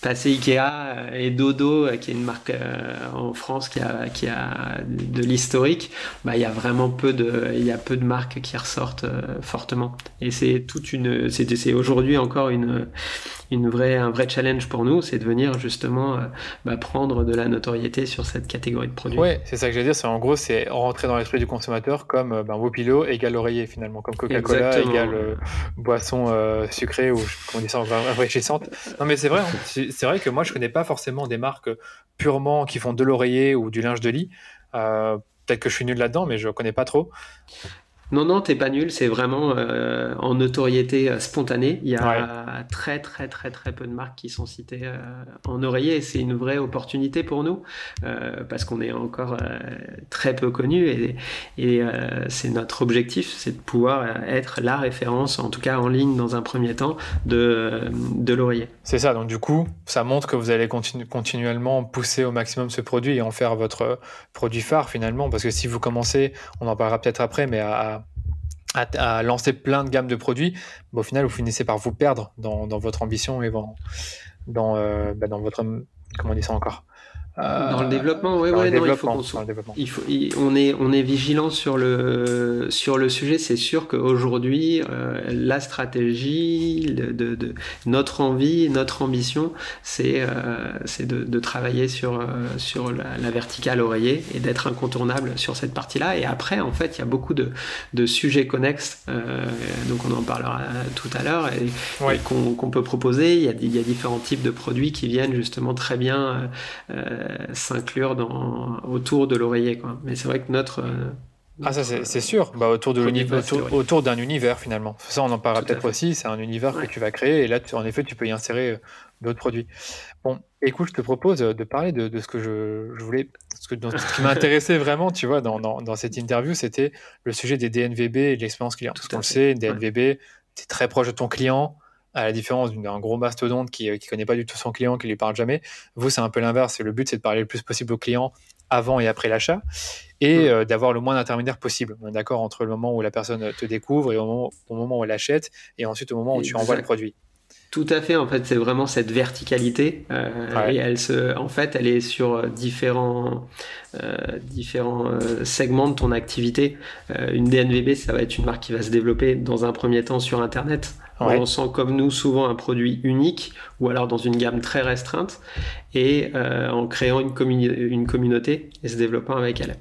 passer Ikea euh, et Dodo, euh, qui est une marque euh, en France qui a, qui a de l'historique, bah, il y a vraiment peu de, il y a peu de marques qui ressortent fortement. Et c'est toute une, c'est aujourd'hui encore une, une vraie, un vrai challenge pour nous, c'est de venir justement bah, prendre de la notoriété sur cette catégorie de produits. Ouais, c'est ça que je veux dire. C'est en gros, c'est rentrer dans l'esprit du consommateur comme ben, vos pilots égale oreiller finalement, comme Coca-Cola égale boisson sucrée ou comment on dit ça. Non mais c'est vrai. Hein, c'est vrai que moi, je connais pas forcément des marques purement qui font de l'oreiller ou du linge de lit. Euh, peut-être que je suis nul là-dedans, mais je connais pas trop. Non, non, t'es pas nul. C'est vraiment euh, en notoriété euh, spontanée. Il y a très, très, très, très peu de marques qui sont citées euh, en oreiller. C'est une vraie opportunité pour nous parce qu'on est encore très peu connu et, et c'est notre objectif, c'est de pouvoir être la référence, en tout cas en ligne dans un premier temps, de, de l'oreiller. C'est ça. Donc du coup, ça montre que vous allez continuellement pousser au maximum ce produit et en faire votre produit phare finalement. Parce que si vous commencez, on en parlera peut-être après, mais à à, lancer plein de gammes de produits, au final, vous finissez par vous perdre dans, votre ambition et dans, dans, euh, bah, dans votre. Comment on dit ça encore? Dans le développement, oui, ouais, non, il faut qu'on soit. Il faut, on est, on est vigilant sur le sur le sujet. C'est sûr qu'aujourd'hui, euh, la stratégie, de, de, notre envie, notre ambition, c'est euh, c'est de, de, travailler sur euh, sur la, verticale oreiller et d'être incontournable sur cette partie-là. Et après, en fait, il y a beaucoup de, de sujets connexes. Euh, donc, on en parlera tout à l'heure et, qu'on peut proposer. Il y, a, il y a différents types de produits qui viennent justement très bien. Euh, s'inclure dans autour de l'oreiller. Quoi. Mais c'est vrai que notre euh, ah ça c'est sûr, bah, autour l'univers, autour, d'un univers finalement. Ça on en parlera peut-être aussi, c'est un univers que tu vas créer et là en effet tu peux y insérer euh, d'autres produits. Bon, écoute, je te propose de parler de, ce que je, voulais, ce, que, ce qui m'intéressait vraiment, tu vois, dans, dans, cette interview, c'était le sujet des DNVB et de l'expérience client. Tout Parce qu'on le sait, DNVB, tu es très proche de ton client, à la différence d'un gros mastodonte qui ne euh, connaît pas du tout son client, qui lui parle jamais. Vous, c'est un peu l'inverse. Le but, c'est de parler le plus possible au client avant et après l'achat et mmh. euh, d'avoir le moins d'intermédiaires possible. On est d'accord entre le moment où la personne te découvre et au moment, au moment où elle achète et ensuite au moment où tu envoies le produit. Tout à fait. En fait, c'est vraiment cette verticalité. Euh, et elle se, en fait, elle est sur différents, euh, différents euh, segments de ton activité. Une DNVB, ça va être une marque qui va se développer dans un premier temps sur Internet, en lançant comme nous souvent un produit unique ou alors dans une gamme très restreinte et en créant une, une communauté et se développant avec elle.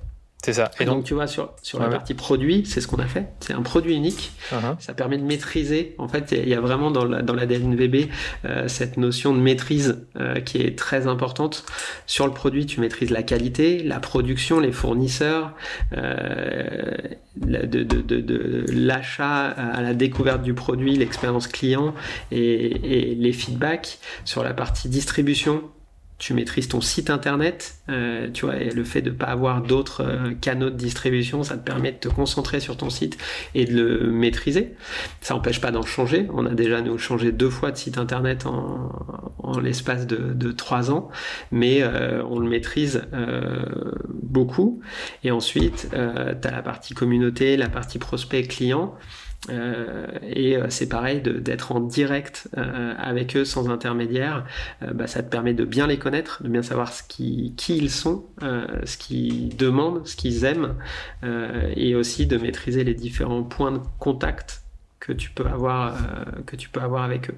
C'est ça. Et donc, tu vois, sur, sur la partie produit, c'est ce qu'on a fait. C'est un produit unique. Uh-huh. Ça permet de maîtriser. En fait, il y a vraiment dans la, dans la DNVB euh, cette notion de maîtrise euh, qui est très importante. Sur le produit, tu maîtrises la qualité, la production, les fournisseurs, euh, de, de, de, de l'achat à la découverte du produit, l'expérience client et, et les feedbacks. Sur la partie distribution, tu maîtrises ton site internet, euh, tu vois, et le fait de ne pas avoir d'autres euh, canaux de distribution, ça te permet de te concentrer sur ton site et de le maîtriser. Ça n'empêche pas d'en changer. On a déjà nous changé deux fois de site internet en, l'espace de, trois ans, mais euh, on le maîtrise beaucoup. Et ensuite, tu as la partie communauté, la partie prospect client. Euh, et euh, c'est pareil d'être en direct euh, avec eux sans intermédiaire. Bah, ça te permet de bien les connaître, de bien savoir ce qui, qui ils sont, ce qu'ils demandent, ce qu'ils aiment, et aussi de maîtriser les différents points de contact que tu peux avoir, que tu peux avoir avec eux.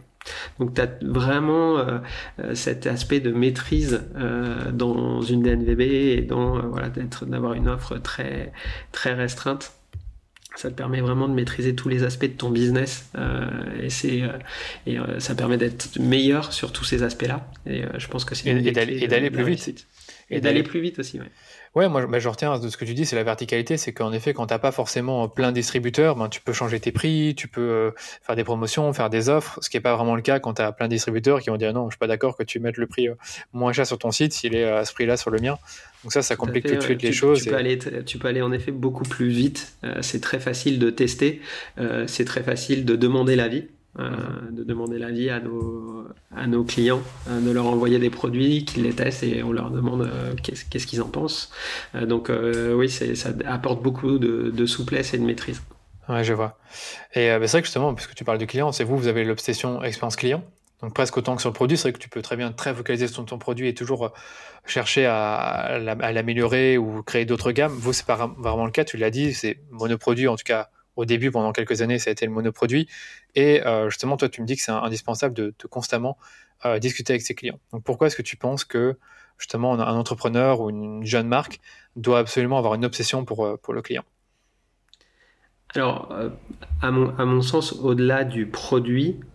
Donc tu as vraiment cet aspect de maîtrise dans une DNVB et voilà, d'avoir une offre très, très restreinte ça te permet vraiment de maîtriser tous les aspects de ton business euh, et c'est euh, et euh, ça permet d'être meilleur sur tous ces aspects-là. Et je pense que c'est et, d'aller plus vite. Et d'aller plus vite aussi. Ouais. Ouais, moi je retiens de ce que tu dis, c'est la verticalité, c'est qu'en effet, quand tu n'as pas forcément plein de distributeurs, ben, tu peux changer tes prix, tu peux faire des promotions, faire des offres, ce qui n'est pas vraiment le cas quand tu as plein de distributeurs qui vont dire non, je suis pas d'accord que tu mettes le prix moins cher sur ton site s'il est à ce prix-là sur le mien. Donc ça, ça complique tout de suite les choses. Tu, peux aller, tu peux aller en effet beaucoup plus vite. Euh, c'est très facile de tester. Euh, c'est très facile de demander l'avis. Euh, de demander l'avis à nos, à nos clients, de leur envoyer des produits, qu'ils les testent et on leur demande qu'est-ce qu'ils en pensent. donc oui, ça apporte beaucoup de, souplesse et de maîtrise. Ouais, je vois. Et euh, bah, c'est vrai que justement, puisque tu parles du client, c'est vous, vous avez l'obsession expérience client? Donc presque autant que sur le produit, c'est vrai que tu peux très bien très focaliser sur ton produit et toujours euh, chercher à, l'améliorer ou créer d'autres gammes. Vous, c'est pas vraiment le cas, tu l'as dit, c'est monoproduit, en tout cas au début, pendant quelques années, ça a été le monoproduit. Et euh, justement, toi, tu me dis que c'est indispensable de, constamment discuter avec ses clients. Donc pourquoi est-ce que tu penses que justement un entrepreneur ou une jeune marque doit absolument avoir une obsession pour, pour le client? Alors, euh, à, mon, à mon sens, au-delà du produit, euh,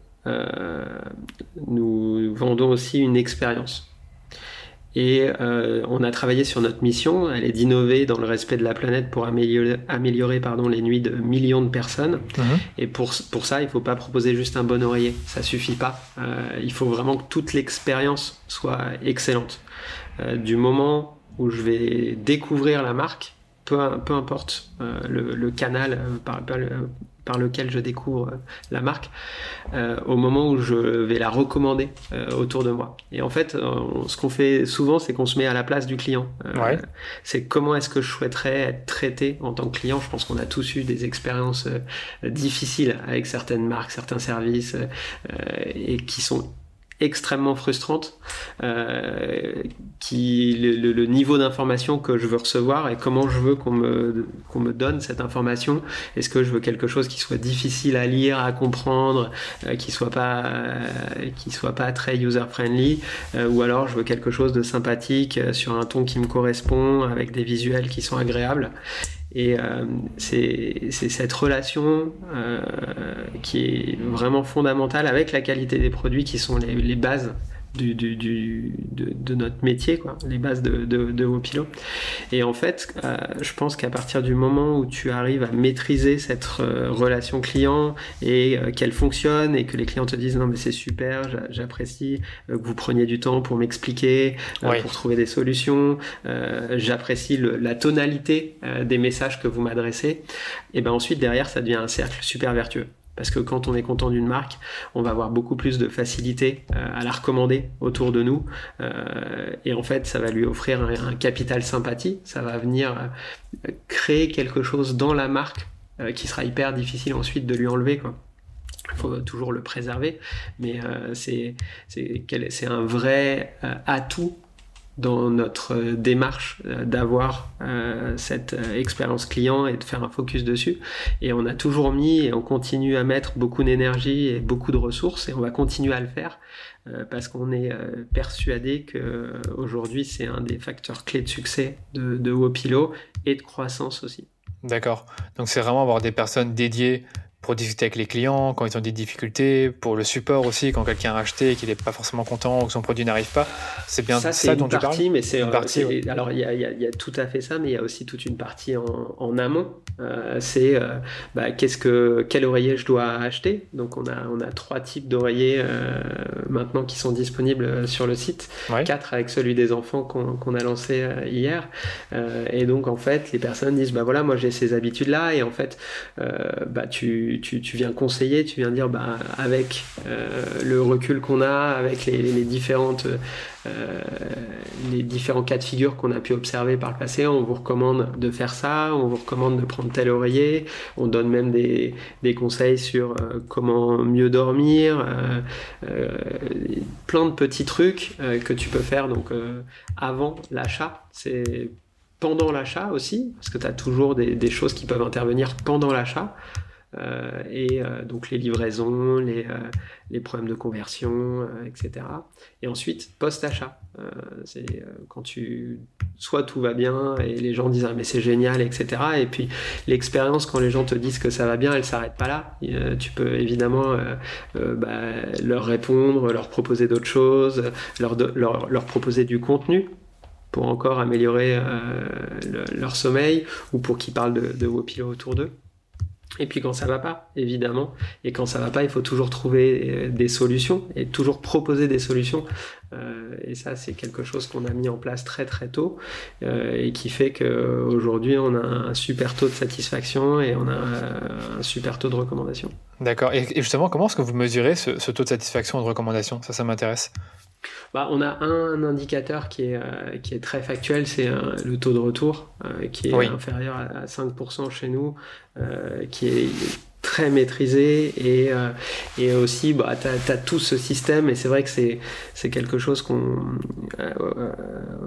nous vendons aussi une expérience. Et euh, on a travaillé sur notre mission, elle est d'innover dans le respect de la planète pour améliorer, améliorer pardon, les nuits de millions de personnes. Mhm. Et pour, pour ça, il ne faut pas proposer juste un bon oreiller, ça suffit pas. il faut vraiment que toute l'expérience soit excellente. du moment où je vais découvrir la marque, peu, peu importe euh, le, canal euh, par, par, lequel je découvre euh, la marque, au moment où je vais la recommander autour de moi. Et en fait, ce qu'on fait souvent, c'est qu'on se met à la place du client. C'est comment est-ce que je souhaiterais être traité en tant que client. Je pense qu'on a tous eu des expériences difficiles avec certaines marques, certains services, et qui sont extrêmement frustrante, euh, qui le, niveau d'information que je veux recevoir et comment je veux qu'on me qu'on me donne cette information. Est-ce que je veux quelque chose qui soit difficile à lire, à comprendre, euh, qui soit pas euh, qui soit pas très user friendly, ou alors je veux quelque chose de sympathique sur un ton qui me correspond, avec des visuels qui sont agréables. Et euh, c'est cette relation euh, qui est vraiment fondamentale avec la qualité des produits qui sont les, les bases du, du, du de, de, notre métier, quoi, les bases de, de, de Wopilo. Et en fait, euh, je pense qu'à partir du moment où tu arrives à maîtriser cette euh, relation client et euh, qu'elle fonctionne et que les clients te disent non mais c'est super, j'apprécie que vous preniez du temps pour m'expliquer, pour trouver des solutions, j'apprécie la tonalité des messages que vous m'adressez, et ben ensuite derrière ça devient un cercle super vertueux. Parce que quand on est content d'une marque, on va avoir beaucoup plus de facilité euh, à la recommander autour de nous. Euh, et en fait, ça va lui offrir un, capital sympathie. Ça va venir euh, créer quelque chose dans la marque qui sera hyper difficile ensuite de lui enlever. Il faut toujours le préserver, mais c'est un vrai atout dans notre démarche euh, d'avoir euh, cette euh, expérience client et de faire un focus dessus. Et on a toujours mis et on continue à mettre beaucoup d'énergie et beaucoup de ressources et on va continuer à le faire parce qu'on est persuadé que aujourd'hui c'est un des facteurs clés de succès de, de Wopilo et de croissance aussi. D'accord. Donc c'est vraiment avoir des personnes dédiées pour discuter avec les clients quand ils ont des difficultés, pour le support aussi quand quelqu'un a acheté et qu'il n'est pas forcément content ou que son produit n'arrive pas. C'est bien ça, ça dont tu parles. Mais c'est une partie. Alors il y, y, a tout à fait ça, mais il y a aussi toute une partie en, en amont. Euh, c'est euh, bah, qu'est-ce que quel oreiller je dois acheter? Donc on a on a trois types d'oreillers euh, maintenant qui sont disponibles sur le site. Quatre avec celui des enfants qu'on a lancé hier. et donc en fait les personnes disent bah voilà moi j'ai ces habitudes là et en fait bah tu tu, viens conseiller, tu viens dire bah, avec euh, le recul qu'on a, avec les, différentes, euh, les différents cas de figure qu'on a pu observer par le passé, on vous recommande de faire ça, on vous recommande de prendre tel oreiller, on donne même des, conseils sur euh, comment mieux dormir, plein de petits trucs que tu peux faire donc avant l'achat. C'est pendant l'achat aussi, parce que tu as toujours des, choses qui peuvent intervenir pendant l'achat. Euh, et euh, donc les livraisons, les, euh, problèmes de conversion, etc. Et ensuite, post-achat. c'est quand tu. Soit tout va bien et les gens disent ah, mais c'est génial, etc. Et puis l'expérience, quand les gens te disent que ça va bien, elle s'arrête pas là. tu peux évidemment bah, leur répondre, leur proposer d'autres choses, leur proposer du contenu pour encore améliorer leur sommeil ou pour qu'ils parlent de, de Wopilo autour d'eux. Et puis quand ça va pas, évidemment, et quand ça va pas, il faut toujours trouver euh, des solutions et toujours proposer des solutions. Euh, et ça, c'est quelque chose qu'on a mis en place très très tôt euh, et qui fait qu'aujourd'hui, on a un super taux de satisfaction et on a un super taux de recommandation. D'accord. Et justement, comment est-ce que vous mesurez ce, taux de satisfaction et de recommandation? Ça, ça m'intéresse. Bah, on a un indicateur qui est, euh, qui est très factuel, c'est le taux de retour, euh, qui est inférieur à, 5% chez nous, euh, qui est très maîtrisé et, et aussi bah, tu as, tout ce système et c'est vrai que c'est, c'est quelque chose qu'on,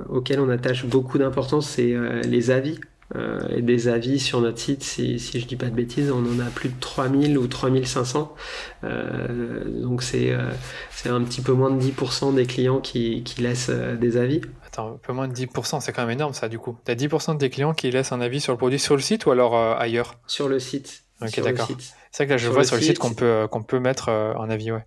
auquel on attache beaucoup d'importance, c'est les avis. Et des avis sur notre site, si, si je dis pas de bêtises, on en a plus de 3000 ou 3500. Euh, donc c'est c'est un petit peu moins de 10% des clients qui, qui laissent des avis. Attends, un peu moins de 10%, c'est quand même énorme ça du coup. Tu as 10% des clients qui laissent un avis sur le produit sur le site ou alors ailleurs? Sur le site. Ok, d'accord. C'est vrai que là je vois sur le site qu'on peut, qu'on peut mettre un avis, ouais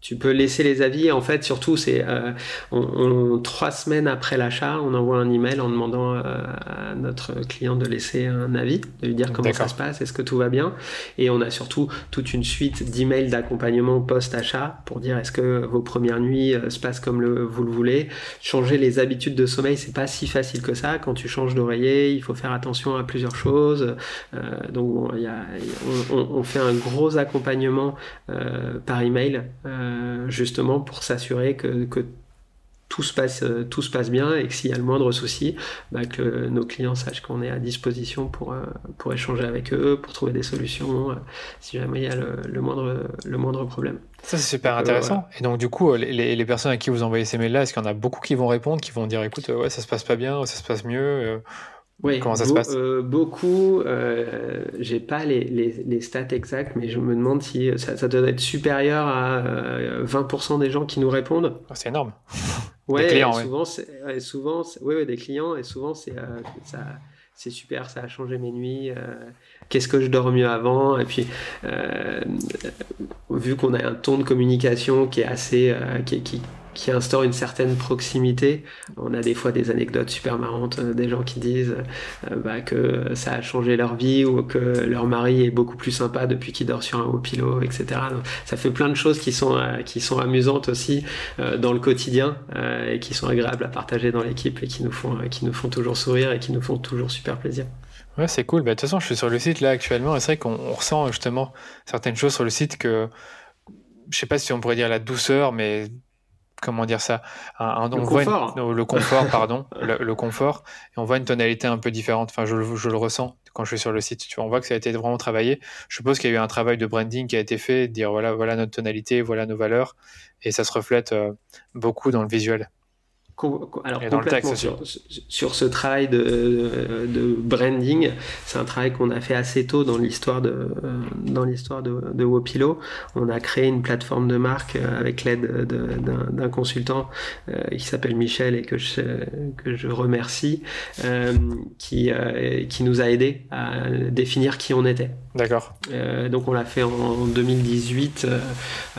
tu peux laisser les avis. En fait, surtout, c'est euh, on, trois semaines après l'achat, on envoie un email en demandant euh, à notre client de laisser un avis, de lui dire comment ça se passe, est-ce que tout va bien. Et on a surtout toute une suite d'emails d'accompagnement post-achat pour dire est-ce que vos premières nuits euh, se passent comme le, vous le voulez. Changer les habitudes de sommeil, c'est pas si facile que ça. Quand tu changes d'oreiller, il faut faire attention à plusieurs choses. donc, y a, on, on, fait un gros accompagnement par email. Euh, justement pour s'assurer que, tout se passe euh, tout se passe bien et que s'il y a le moindre souci, bah, que nos clients sachent qu'on est à disposition pour euh, pour échanger avec eux, pour trouver des solutions si jamais il y a le, moindre le moindre problème. Ça c'est super intéressant. Et donc du coup, les, les, personnes à qui vous envoyez ces mails-là, est-ce qu'il y en a beaucoup qui vont répondre, qui vont dire écoute ouais ça se passe pas bien, ça se passe mieux oui, Comment ça se passe? euh, Beaucoup. Euh, j'ai pas les, les, les, stats exactes, mais je me demande si ça, ça doit être supérieur à 20% euh, des gens qui nous répondent. Ah, c'est énorme. Ouais, des clients, souvent, ouais. souvent, ouais, des clients, et souvent c'est ça, c'est super, ça a changé mes nuits. Qu'est-ce que je dors mieux avant Et puis, vu qu'on a un ton de communication qui est assez, qui, qui qui instaure une certaine proximité. On a des fois des anecdotes super marrantes, euh, des gens qui disent euh, bah, que ça a changé leur vie ou que leur mari est beaucoup plus sympa depuis qu'il dort sur un haut pilot, etc. ça fait plein de choses qui sont, euh, qui sont amusantes aussi dans le quotidien et qui sont agréables à partager dans l'équipe et qui nous, font, qui nous font toujours sourire et qui nous font toujours super plaisir. Ouais, c'est cool. Bah, de toute façon, je suis sur le site là actuellement et c'est vrai qu'on ressent justement certaines choses sur le site que je sais pas si on pourrait dire la douceur, mais comment dire ça un, le, confort. le confort pardon le, confort et on voit une tonalité un peu différente. Enfin je, je, le ressens quand je suis sur le site. Tu vois on voit que ça a été vraiment travaillé. Je suppose qu'il y a eu un travail de branding qui a été fait de dire voilà voilà notre tonalité voilà nos valeurs et ça se reflète euh, beaucoup dans le visuel alors complètement sur, sur, ce travail de, de branding, c'est un travail qu'on a fait assez tôt dans l'histoire de dans l'histoire de, de, Wopilo. On a créé une plateforme de marque euh, avec l'aide d'un consultant euh, qui s'appelle Michel et que je que je remercie, euh, qui euh, qui nous a aidé à définir qui on était. D'accord. Euh, donc on l'a fait en 2018,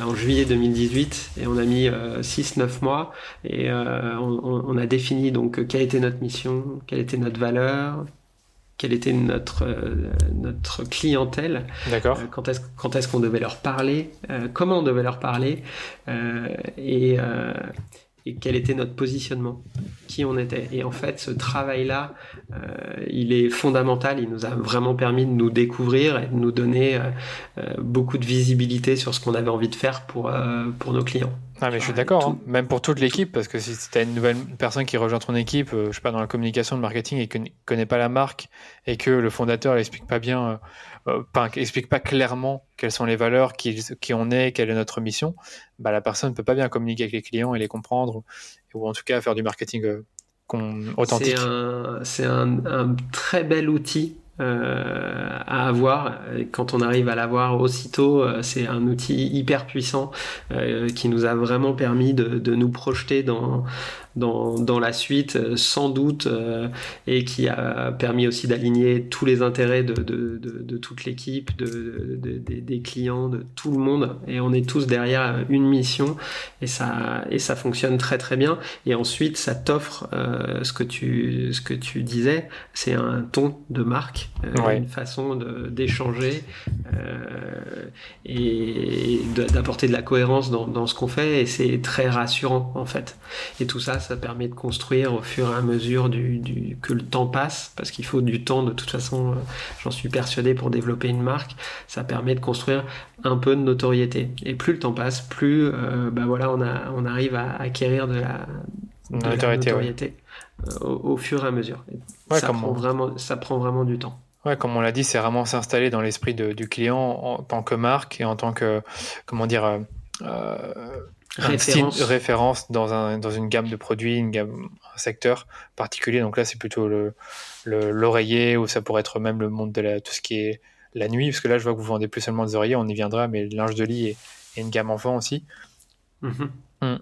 en juillet 2018, et on a mis 6-9 mois et on on, a défini donc quelle était notre mission, quelle était notre valeur, quelle était notre, euh, notre clientèle, D'accord. Euh, quand est-ce quand est-ce qu'on devait leur parler, euh, comment on devait leur parler, et, et, quel était notre positionnement, qui on était. Et en fait, ce travail-là, il est fondamental. Il nous a vraiment permis de nous découvrir et de nous donner beaucoup de visibilité sur ce qu'on avait envie de faire pour, pour nos clients. Ah, mais je suis d'accord, hein. même pour toute l'équipe, parce que si tu as une nouvelle personne qui rejoint ton équipe, euh, je sais pas, dans la communication, le marketing, et qui ne connaît pas la marque, et que le fondateur n'explique pas bien, euh, euh explique pas clairement quelles sont les valeurs, qui, qui on est, quelle est notre mission, bah, la personne ne peut pas bien communiquer avec les clients et les comprendre, ou en tout cas faire du marketing euh, authentique. C'est un, un, très bel outil euh, à avoir. quand on arrive à l'avoir aussitôt, euh, c'est un outil hyper puissant euh, qui nous a vraiment permis de, de nous projeter dans, dans, dans, la suite, sans doute, et qui a permis aussi d'aligner tous les intérêts de, de, de toute l'équipe, des clients, de tout le monde. Et on est tous derrière une mission, et ça, et ça fonctionne très très bien. Et ensuite, ça t'offre ce que tu ce que tu disais, c'est un ton de marque marque, une façon d'échanger et d'apporter de la cohérence dans, dans ce qu'on fait et c'est très rassurant en fait. Et tout ça, ça permet de construire au fur et à mesure du, du que le temps passe parce qu'il faut du temps de toute façon, j'en suis persuadé pour développer une marque, ça permet de construire un peu de notoriété. Et plus le temps passe, plus bah voilà, on, a, on arrive à acquérir de la, notoriété, euh, au, fur et à mesure. ça, prend vraiment, ça prend vraiment du temps. Ouais, comme on l'a dit, c'est vraiment s'installer dans l'esprit du client en tant que marque et en tant que, comment dire, euh, euh, référence. référence dans, un, dans une gamme de produits, une gamme, un secteur particulier. Donc là, c'est plutôt le, l'oreiller ou ça pourrait être même le monde de la, tout ce qui est la nuit, parce que là, je vois que vous vendez plus seulement des oreillers, on y viendra, mais le linge de lit et, une gamme enfant aussi. Mm-hmm. Mm.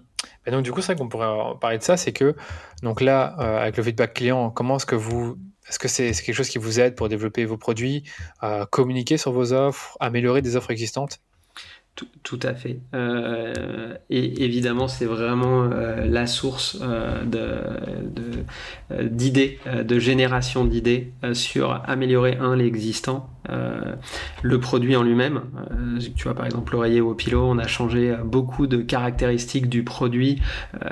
Et donc du coup, c'est vrai qu'on pourrait parler de ça, c'est que donc là, euh, avec le feedback client, comment est-ce que vous, est-ce que c'est quelque chose qui vous aide pour développer vos produits, communiquer sur vos offres, améliorer des offres existantes? Tout, à fait. Euh, et évidemment, c'est vraiment euh, la source euh, d'idées, de, de, génération d'idées sur améliorer, un, l'existant, le produit en lui-même. Tu vois, par exemple, l'oreiller au pilot, on a changé beaucoup de caractéristiques du produit,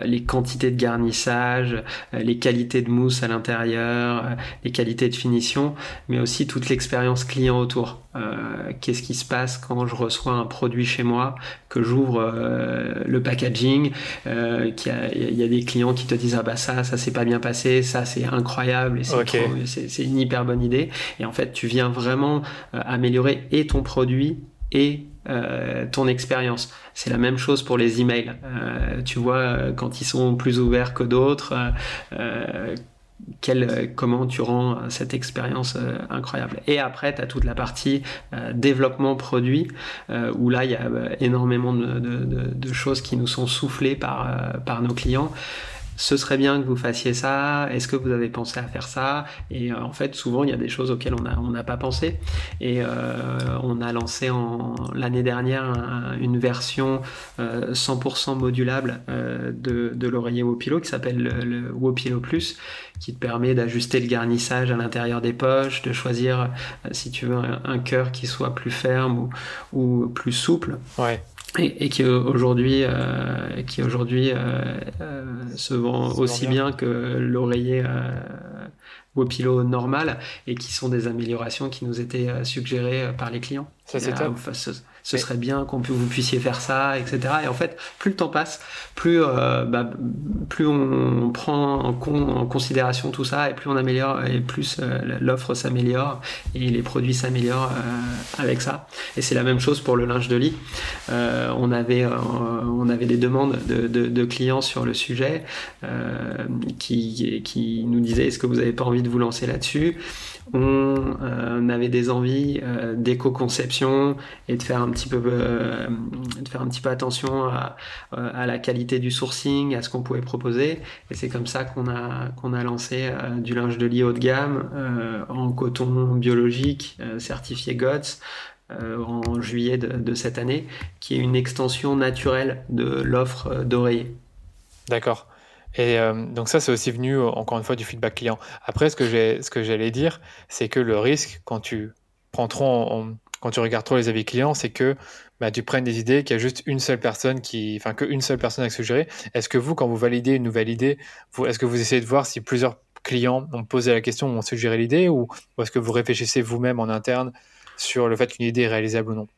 les quantités de garnissage, les qualités de mousse à l'intérieur, les qualités de finition, mais aussi toute l'expérience client autour. Qu'est-ce qui se passe quand je reçois un produit chez moi, que j'ouvre euh, le packaging, euh, il y, a des clients qui te disent ah bah ça, ça s'est pas bien passé, ça c'est incroyable et c'est une hyper bonne idée. Et en fait, tu viens vraiment euh, améliorer et ton produit et ton expérience. C'est la même chose pour les emails. tu vois, quand ils sont plus ouverts que d'autres, comment tu rends cette expérience euh, incroyable. Et après, tu as toute la partie euh, développement produit, euh, où là, il y a énormément de, de, choses qui nous sont soufflées par, par nos clients ce serait bien que vous fassiez ça, est-ce que vous avez pensé à faire ça? Et euh, en fait, souvent, il y a des choses auxquelles on n'a pas pensé. Et euh, on a lancé l'année dernière une version 100% euh, modulable de, de l'oreiller Wopilo qui s'appelle le, Wopilo Plus, qui te permet d'ajuster le garnissage à l'intérieur des poches, de choisir si tu veux un, cœur qui soit plus ferme ou, ou plus souple. Ouais et, qui aujourd'hui euh, qui aujourd'hui euh, euh, se vend aussi bien. que l'oreiller Wopilo normal et qui sont des améliorations qui nous étaient suggérées par les clients. Ça c'est top ce serait bien qu'on vous puissiez faire ça, etc. Et en fait, plus le temps passe, plus, euh, bah, plus on prend en, en, considération tout ça, et plus on améliore, et plus euh, l'offre s'améliore, et les produits s'améliorent euh, avec ça. Et c'est la même chose pour le linge de lit. on, avait, on avait des demandes de, de, de clients sur le sujet qui, qui nous disaient est-ce que vous n'avez pas envie de vous lancer là-dessus? On avait des envies d'éco-conception et de faire un petit peu, euh, de faire un petit peu attention à, à, la qualité du sourcing, à ce qu'on pouvait proposer. Et c'est comme ça qu'on a, qu'on a lancé euh, du linge de lit haut de gamme euh, en coton biologique certifié GOTS. en juillet de, de, cette année, qui est une extension naturelle de l'offre d'oreiller. D'accord. Et donc ça, c'est aussi venu encore une fois du feedback client. Après, ce que j'allais dire, c'est que le risque quand tu prends trop quand tu regardes trop les avis clients, c'est que bah, tu prennes des idées, qu'il y a juste une seule personne qui, enfin, qu'une seule personne à suggérer. Est-ce que vous, quand vous validez une nouvelle idée, est-ce que vous essayez de voir si plusieurs clients ont posé la question, ont suggéré l'idée, ou, ou est-ce que vous réfléchissez vous-même en interne sur le fait qu'une idée est réalisable ou non?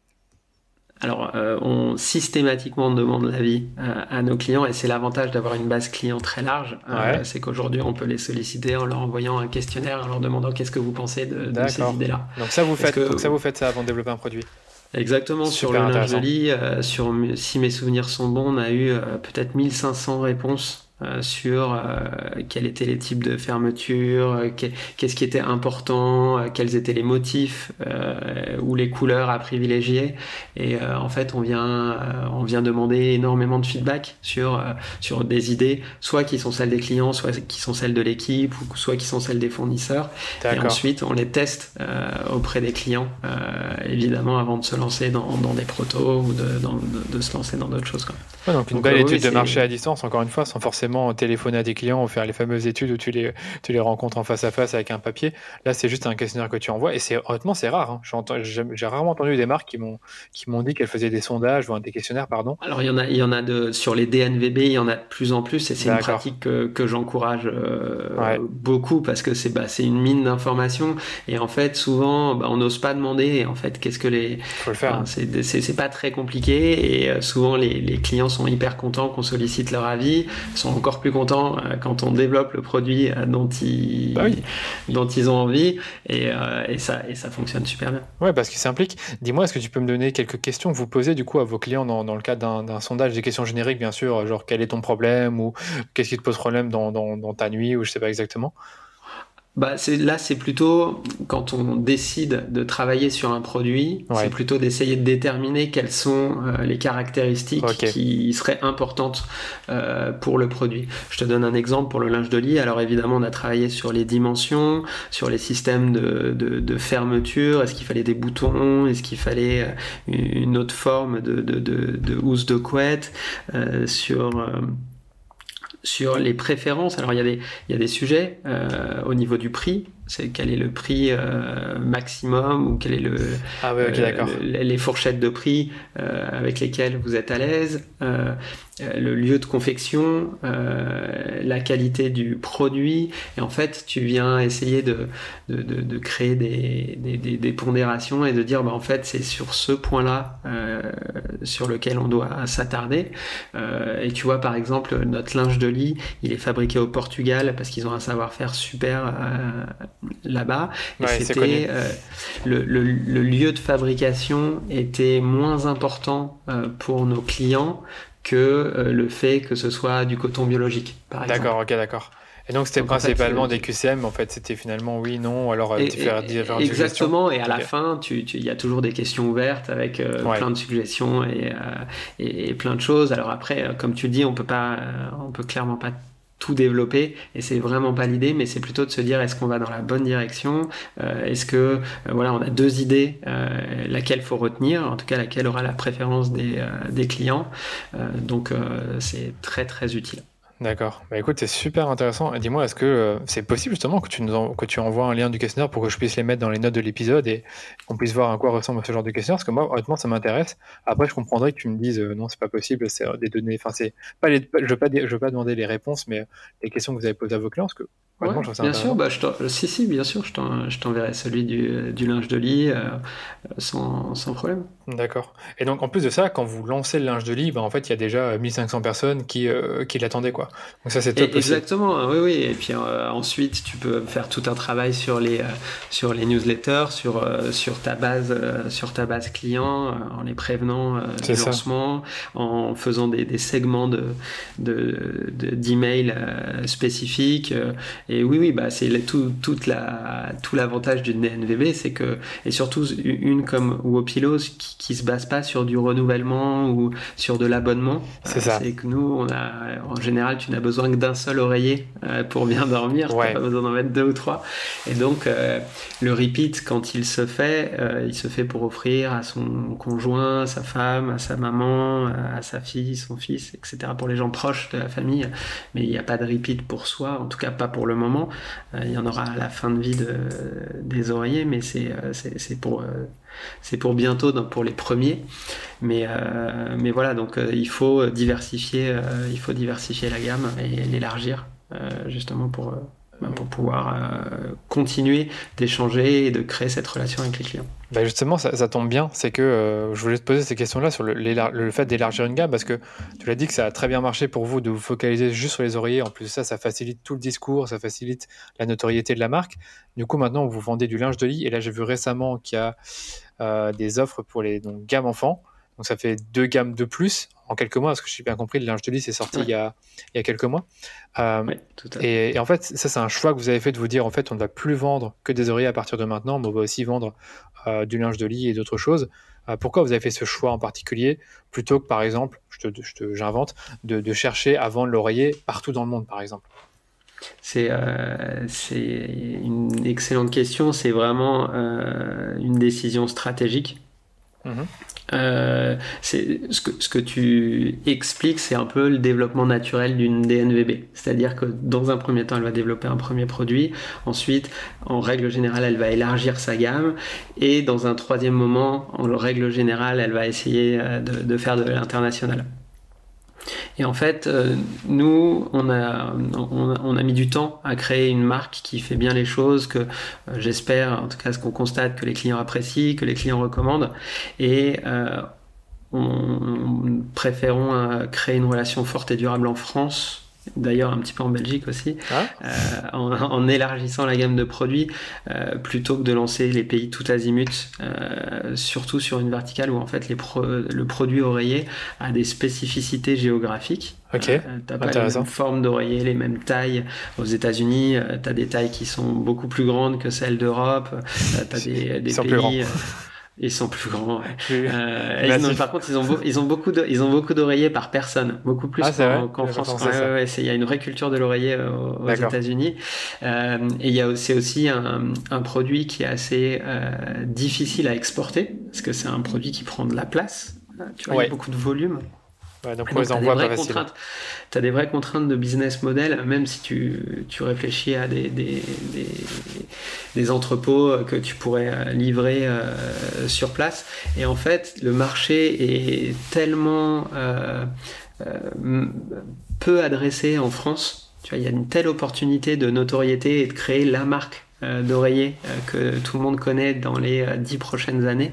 Alors, euh, on systématiquement demande l'avis euh, à nos clients et c'est l'avantage d'avoir une base client très large. Euh, c'est qu'aujourd'hui, on peut les solliciter en leur envoyant un questionnaire, en leur demandant qu'est-ce que vous pensez de, ces idées-là. Donc ça, vous faites, donc ça, vous faites ça avant de développer un produit. Exactement, sur le linge de lit, sur, si mes souvenirs sont bons, on a eu peut-être 1500 réponses euh, sur euh, quels étaient les types de fermeture, euh, qu'est-ce qui était important, quels étaient les motifs ou les couleurs à privilégier. Et en fait, on vient, on vient demander énormément de feedback sur, sur des idées, soit qui sont celles des clients, soit qui sont celles de l'équipe, ou soit qui sont celles des fournisseurs. Et ensuite, on les teste auprès des clients, évidemment, avant de se lancer dans, dans des protos ou de, de, se lancer dans d'autres choses. donc une belle étude de marché à distance, encore une fois, sans forcément forcément téléphoner à tes clients ou faire les fameuses études où tu les, tu les rencontres en face à face avec un papier. Là, c'est juste un questionnaire que tu envoies. Et c'est honnêtement, c'est rare. Hein. J'ai rarement entendu des marques qui m'ont qui m'ont dit qu'elles faisaient des sondages ou des questionnaires, pardon. Alors il y en a, il y en a de sur les DNVB, il y en a de plus en plus, et c'est une pratique que, que j'encourage euh, beaucoup parce que c'est bah, c'est une mine d'informations. Et en fait, souvent, bah, on n'ose pas demander. En fait, qu'est-ce que les Faut le faire. c'est pas très compliqué. Et euh, souvent, les, les clients sont hyper contents qu'on sollicite leur avis, sont encore plus contents euh, quand on développe le produit dont ils bah dont ils ont envie. Et, et ça et ça fonctionne super bien. Ouais, parce que ça implique. Dis-moi, est-ce que tu peux me donner quelques questions que vous posez du coup à vos clients dans, dans le cadre d'un sondage, des questions génériques bien sûr, genre quel est ton problème ou qu'est-ce qui te pose problème dans, dans, dans ta nuit ou je sais pas exactement? Bah, c'est, là, c'est plutôt quand on décide de travailler sur un produit, c'est plutôt d'essayer de déterminer quelles sont euh, les caractéristiques qui seraient importantes euh, pour le produit. Je te donne un exemple pour le linge de lit. Alors évidemment, on a travaillé sur les dimensions, sur les systèmes de, de, de fermeture. Est-ce qu'il fallait des boutons? Est-ce qu'il fallait euh, une autre forme de, de, de, de housse de couette? Euh, Sur sur les préférences, alors il y a des, il y a des sujets euh, au niveau du prix, c'est quel est le prix euh, maximum ou quel est le, ah ouais, euh, les fourchettes de prix euh, avec lesquelles vous êtes à l'aise, le lieu de confection, la qualité du produit. Et en fait, tu viens essayer de, de, de, de créer des, des, des, pondérations et de dire, bah, en fait, c'est sur ce point-là sur lequel on doit s'attarder. et tu vois, par exemple, notre linge de lit, il est fabriqué au Portugal parce qu'ils ont un savoir-faire super là-bas. Et c'était euh, le, lieu de fabrication était moins important euh, pour nos clients que euh, le fait que ce soit du coton biologique, par exemple. D'accord, ok, d'accord. Et donc c'était principalement des QCM, en fait, c'était finalement oui, non, alors différentes, Exactement, et à la fin, il tu, y a toujours des questions ouvertes avec plein de suggestions et, et, plein de choses. Alors après, comme tu dis, on peut pas, on peut clairement pas tout développer. Et c'est vraiment pas l'idée mais c'est plutôt de se dire est-ce qu'on va dans la bonne direction? Euh, est-ce que euh, voilà on a deux idées euh, laquelle faut retenir en tout cas laquelle aura la préférence des, des clients. Donc c'est très très utile D'accord. Bah écoute, c'est super intéressant. Dis-moi, est-ce que euh, c'est possible justement que tu, nous que tu envoies un lien du questionnaire pour que je puisse les mettre dans les notes de l'épisode et qu'on puisse voir à quoi ressemble ce genre de questionnaire? Parce que moi, honnêtement, ça m'intéresse. Après, je comprendrais que tu me dises euh, non, c'est pas possible, c'est euh, des données. Enfin, c'est pas les, je veux pas, je veux pas demander les réponses, mais les questions que vous avez posées à vos clients, parce que bien sûr, bah, je si, si, bien sûr, je t'enverrai celui du, du, linge de lit sans, sans, problème. D'accord. Et donc, en plus de ça, quand vous lancez le linge de lit, bah, en fait, il y a déjà 1500 personnes qui, qui l'attendaient, quoi. Donc ça c'est top. exactement, oui oui. Et puis euh, ensuite tu peux faire tout un travail sur les euh, sur les newsletters, sur euh, sur ta base sur ta base client, en les prévenant du lancement, en faisant des, des segments de d'emails de, spécifiques. Et oui oui bah c'est tout toute la tout l'avantage d'une NVB, c'est que et surtout une comme Wopilo qui, qui se base pas sur du renouvellement ou sur de l'abonnement. C'est ça. C'est que nous on a en général tu n'as besoin que d'un seul oreiller euh, pour bien dormir, tu n'as pas besoin d'en mettre deux ou trois. Et donc, euh, le repeat, quand il se fait, euh, il se fait pour offrir à son conjoint, à sa femme, à sa maman, à sa fille, son fils, etc., pour les gens proches de la famille. Mais il n'y a pas de repeat pour soi, en tout cas pas pour le moment. il y en aura à la fin de vie de, des oreillers, mais c'est pour c'est pour bientôt pour les premiers. Mais, euh, mais voilà, donc euh, il faut diversifier, euh, il faut diversifier la gamme et l'élargir justement pour, bah, pour pouvoir continuer d'échanger et de créer cette relation avec les clients. Bah justement, ça, tombe bien, c'est que je voulais te poser ces questions-là sur le, le fait d'élargir une gamme, parce que tu l'as dit que ça a très bien marché pour vous de vous focaliser juste sur les oreillers. En plus de ça, ça facilite tout le discours, ça facilite la notoriété de la marque. Du coup, maintenant, vous vendez du linge de lit, et là, j'ai vu récemment qu'il y a euh, des offres pour les donc, gammes enfants. Donc ça fait deux gammes de plus en quelques mois, parce que j'ai bien compris, le linge de lit c'est sorti il, y a, il y a quelques mois. Euh, et, en fait, ça c'est un choix que vous avez fait de vous dire, en fait, on ne va plus vendre que des oreillers à partir de maintenant, mais on va aussi vendre euh, du linge de lit et d'autres choses. pourquoi vous avez fait ce choix en particulier, plutôt que par exemple, j'invente, je de, de chercher à vendre l'oreiller partout dans le monde, par exemple? Euh, c'est une excellente question. C'est vraiment euh, une décision stratégique. Euh, ce que, tu expliques, c'est un peu le développement naturel d'une DNVB. C'est-à-dire que dans un premier temps, elle va développer un premier produit. Ensuite, en règle générale, elle va élargir sa gamme. Et dans un troisième moment, en règle générale, elle va essayer euh, de faire de l'international. Et en fait, euh, nous, on a, mis du temps à créer une marque qui fait bien les choses, que euh, j'espère, en tout cas ce qu'on constate, que les clients apprécient, que les clients recommandent. Et euh, on, préférons créer une relation forte et durable en France d'ailleurs un petit peu en Belgique aussi, ah. euh, en, élargissant la gamme de produits, euh, plutôt que de lancer les pays tout azimut, euh, surtout sur une verticale où en fait les le produit oreiller a des spécificités géographiques. Ok. T'as pas les mêmes formes d'oreiller, les mêmes tailles. Aux États-Unis, tu as des tailles qui sont beaucoup plus grandes que celles d'Europe. tu as des, des pays. Ils sont plus grands. Euh, par contre, ils ont, ils ont beaucoup de, ils ont beaucoup d'oreillers par personne, beaucoup plus ah, qu'en France. il y a une vraie culture de l'oreiller euh, aux, États-Unis. Euh, et il y a aussi, aussi un, un, produit qui est assez euh, difficile à exporter parce que c'est un produit qui prend de la place. Tu vois, il y a beaucoup de volume donc on les envoie pas Tu as des vraies contraintes de business model, même si tu, tu réfléchis à des, des, des, entrepôts que tu pourrais euh, livrer euh, sur place. Et en fait, le marché est tellement euh, peu adressé en France. Tu vois, il y a une telle opportunité de notoriété et de créer la marque d'oreiller que tout le monde connaît dans les dix prochaines années,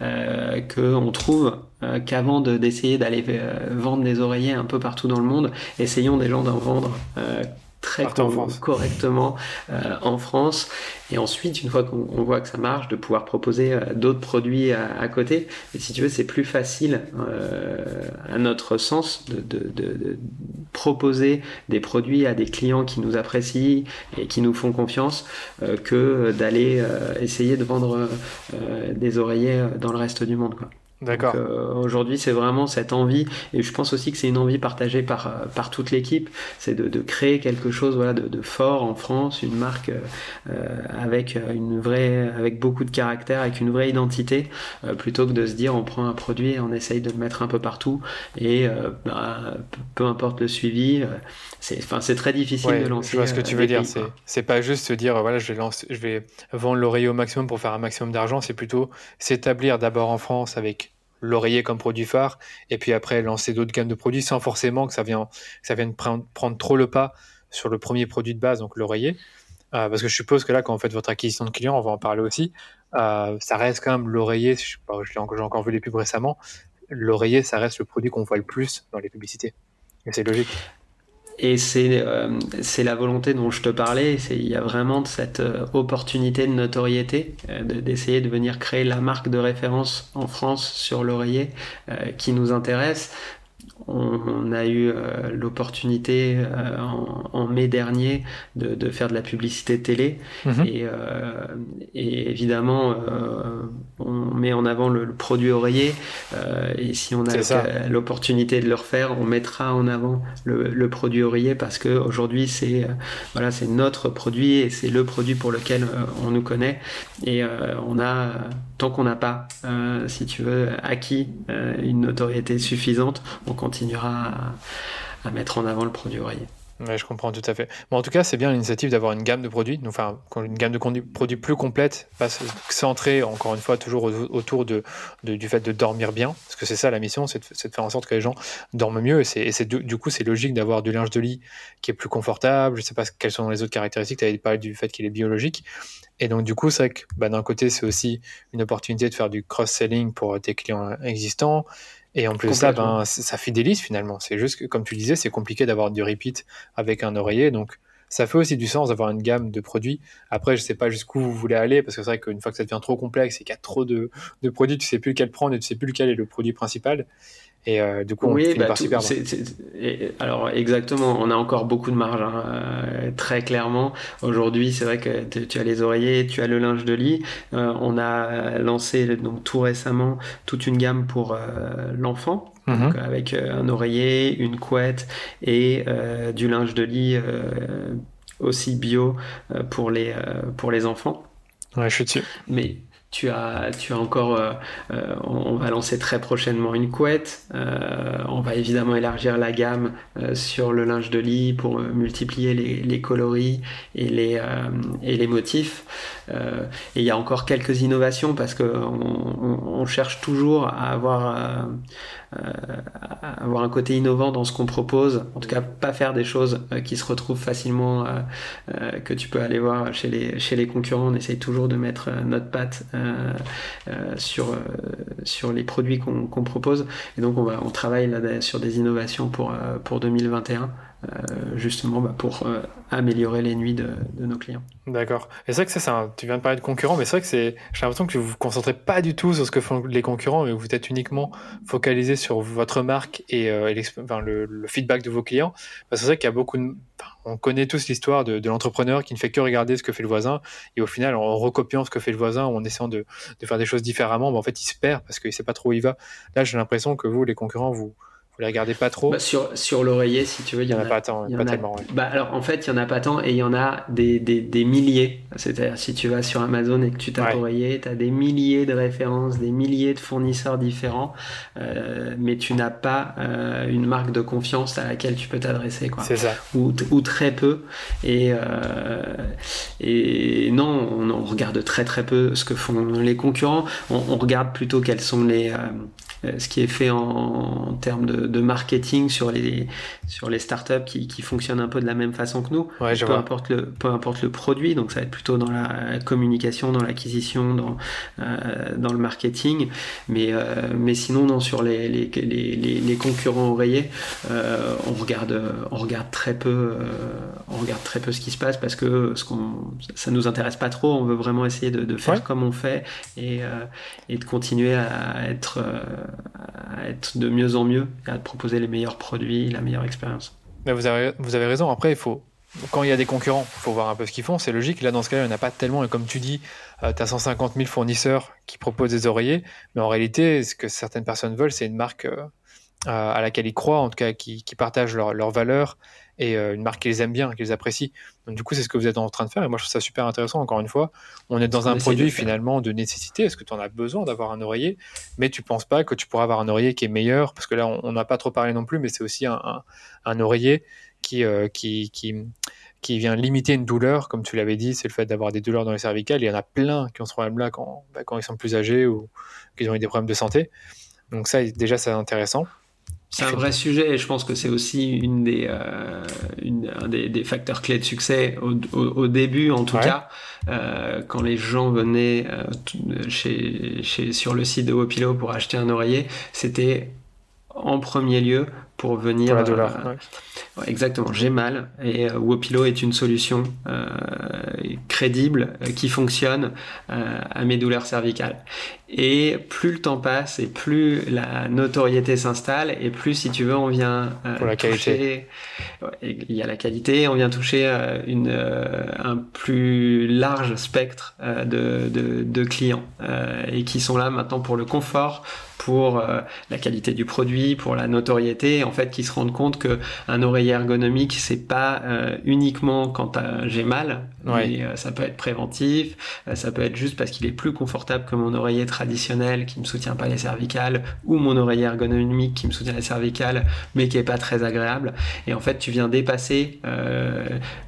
qu'on trouve euh, qu'avant d'essayer d'aller euh, vendre des oreillers un peu partout dans le monde, essayons déjà d'en vendre euh, très correctement en France. Et ensuite, une fois qu'on voit que ça marche, de pouvoir proposer d'autres produits à, côté. Et si tu veux, c'est plus facile, à notre sens, de, de, de, proposer des produits à des clients qui nous apprécient et qui nous font confiance que d'aller essayer de vendre des oreillers dans le reste du monde. Quoi. D'accord. Euh, aujourd'hui, c'est vraiment cette envie, et je pense aussi que c'est une envie partagée par, euh, par toute l'équipe, c'est de, de, créer quelque chose voilà, de, de, fort en France, une marque euh, avec, une vraie, avec beaucoup de caractère, avec une vraie identité, plutôt que de se dire on prend un produit et on essaye de le mettre un peu partout, et bah, peu importe le suivi, c'est très difficile de lancer. Je vois ce que tu veux dire, c'est pas juste se dire voilà, je vais, lancer, je vais vendre l'oreiller au maximum pour faire un maximum d'argent, c'est plutôt s'établir d'abord en France avec l'oreiller comme produit phare, et puis après lancer d'autres gammes de produits sans forcément que ça vienne, ça vienne prendre, trop le pas sur le premier produit de base, donc l'oreiller. Euh, parce que je suppose que là, quand vous faites votre acquisition de clients, on va en parler aussi, euh, ça reste quand même l'oreiller, j'ai encore vu les pubs récemment, l'oreiller, ça reste le produit qu'on voit le plus dans les publicités. Et c'est logique. Et c'est euh, la volonté dont je te parlais. Il y a vraiment cette euh, opportunité de notoriété, euh, d'essayer de, venir créer la marque de référence en France sur l'oreiller qui nous intéresse on, a eu euh, l'opportunité euh, en, mai dernier de, faire de la publicité télé. Mhm. euh, et, évidemment on met en avant le, produit oreiller et si on a l'opportunité de le refaire on mettra en avant le, produit oreiller parce que aujourd'hui c'est voilà c'est notre produit et c'est le produit pour lequel on nous connaît. Et on a tant qu'on n'a pas si tu veux acquis une notoriété suffisante on continuera à, mettre en avant le produit oreiller. Je comprends tout à fait. Bon, en tout cas, c'est bien l'initiative d'avoir une gamme de produits, enfin une gamme de produits plus complète, pas centrée encore une fois toujours autour de, du fait de dormir bien, parce que c'est ça la mission, c'est de, faire en sorte que les gens dorment mieux. Et, du, coup c'est logique d'avoir du linge de lit qui est plus confortable. Je sais pas quelles sont les autres caractéristiques. Tu avais parlé du fait qu'il est biologique. Et donc du coup, c'est vrai que bah, d'un côté, c'est aussi une opportunité de faire du cross-selling pour tes clients existants. Et en plus de ça, ben, ça fidélise finalement. C'est juste que, comme tu disais, c'est compliqué d'avoir du repeat avec un oreiller. Donc, ça fait aussi du sens d'avoir une gamme de produits. Après, je sais pas jusqu'où vous voulez aller, parce que c'est vrai qu'une fois que ça devient trop complexe et qu'il y a trop de, de, produits, tu sais plus lequel prendre et tu sais plus lequel est le produit principal. Et euh, du coup, on oui, bah, par alors exactement, on a encore beaucoup de marge, hein, euh, très clairement. Aujourd'hui, c'est vrai que tu as les oreillers, tu as le linge de lit. Euh, on a lancé donc tout récemment toute une gamme pour l'enfant, mhm. avec un oreiller, une couette et du linge de lit aussi bio pour les pour les enfants. Ouais, je suis dessus. Mais tu as, tu as encore, euh, euh, on, va lancer très prochainement une couette. Euh, on va évidemment élargir la gamme sur le linge de lit pour multiplier les, coloris et les, et les motifs. Et il y a encore quelques innovations parce qu'on on, cherche toujours à avoir euh, avoir un côté innovant dans ce qu'on propose, en tout cas pas faire des choses euh, qui se retrouvent facilement, euh, que tu peux aller voir chez les, concurrents. On essaye toujours de mettre notre patte sur, les produits qu'on propose. Et donc on, va, on travaille sur des innovations pour 2021. Euh, justement bah, pour euh, améliorer les nuits de, nos clients. D'accord. Et c'est vrai que ça, tu viens de parler de concurrents, mais c'est vrai que c'est, j'ai l'impression que vous vous concentrez pas du tout sur ce que font les concurrents, mais vous êtes uniquement focalisé sur votre marque et, euh, le, feedback de vos clients. Parce que c'est vrai qu'il y a beaucoup de, on connaît tous l'histoire de, l'entrepreneur qui ne fait que regarder ce que fait le voisin et au final en recopiant ce que fait le voisin ou en essayant de, faire des choses différemment, bah, en fait il se perd parce qu'il sait pas trop où il va. Là j'ai l'impression que vous les concurrents vous vous les regardez pas trop bah, Sur, sur l'oreiller, si tu veux, il y, en a, pas tant. pas tellement, bah, alors, en fait, il y en a pas tant et il y en a des, des, des milliers. C'est-à-dire, si tu vas sur Amazon et que tu tapes oreiller, tu as des milliers de références, des milliers de fournisseurs différents, euh, mais tu n'as pas euh, une marque de confiance à laquelle tu peux t'adresser. C'est ça. Ou, ou, très peu. Et, euh, et non, on, on, regarde très très peu ce que font les concurrents. On, on regarde plutôt quels sont les euh, ce qui est fait en, termes de, marketing sur les, sur les startups qui, qui fonctionnent un peu de la même façon que nous. peu, importe le, peu importe le produit, donc ça va être plutôt dans la communication, dans l'acquisition, dans, euh, dans le marketing. Mais, euh, mais sinon, non, sur les, les, les, les concurrents oreillers, on, regarde, on, regarde très peu, on regarde très peu ce qui se passe parce que ce qu'on, ça nous intéresse pas trop. On veut vraiment essayer de, de faire comme on fait et, et de continuer à être à être de mieux en mieux et à proposer les meilleurs produits, la meilleure expérience. Vous avez, vous avez raison. Après, il faut, quand il y a des concurrents, il faut voir un peu ce qu'ils font. C'est logique. Là, dans ce cas-là, il n'y en a pas tellement. Et comme tu dis, tu as 150 000 fournisseurs qui proposent des oreillers. Mais en réalité, ce que certaines personnes veulent, c'est une marque euh, à laquelle ils croient, en tout cas, qui, qui partagent leurs leur valeurs et euh, une marque qu'ils aiment bien, qu'ils apprécient. Donc du coup, c'est ce que vous êtes en train de faire et moi je trouve ça super intéressant. Encore une fois, on est dans un produit finalement de nécessité. Est-ce que tu en as besoin d'avoir un oreiller? Mais tu penses pas que tu pourras avoir un oreiller qui est meilleur parce que là, on n'a pas trop parlé non plus, mais c'est aussi un, un, oreiller qui, euh, qui, qui, qui vient limiter une douleur, comme tu l'avais dit, c'est le fait d'avoir des douleurs dans les cervicales. Il y en a plein qui ont ce problème-là quand, bah, quand ils sont plus âgés ou qu'ils ont eu des problèmes de santé. Donc ça, déjà, c'est intéressant. C'est un vrai sujet et je pense que c'est aussi une des, euh, une, un des, des, facteurs clés de succès au, au, début en tout cas euh, quand les gens venaient euh, chez, chez, sur le site de Wopilo pour acheter un oreiller c'était en premier lieu pour venir. Pour la douleur. Euh, exactement, j'ai mal et euh, Wopilo est une solution euh, crédible qui fonctionne à mes douleurs cervicales. Et plus le temps passe et plus la notoriété s'installe et plus, si tu veux, on vient pour la qualité. Il y a la qualité, on vient toucher une, un plus large spectre de, de, de clients et qui sont là maintenant pour le confort, pour la qualité du produit, pour la notoriété en fait qui se rendent compte que un oreiller ergonomique c'est pas euh, uniquement quand j'ai mal, mais euh, ça peut être préventif, euh, ça peut être juste parce qu'il est plus confortable que mon oreiller traditionnel qui me soutient pas les cervicales ou mon oreiller ergonomique qui me soutient les cervicales mais qui est pas très agréable. Et en fait tu viens dépasser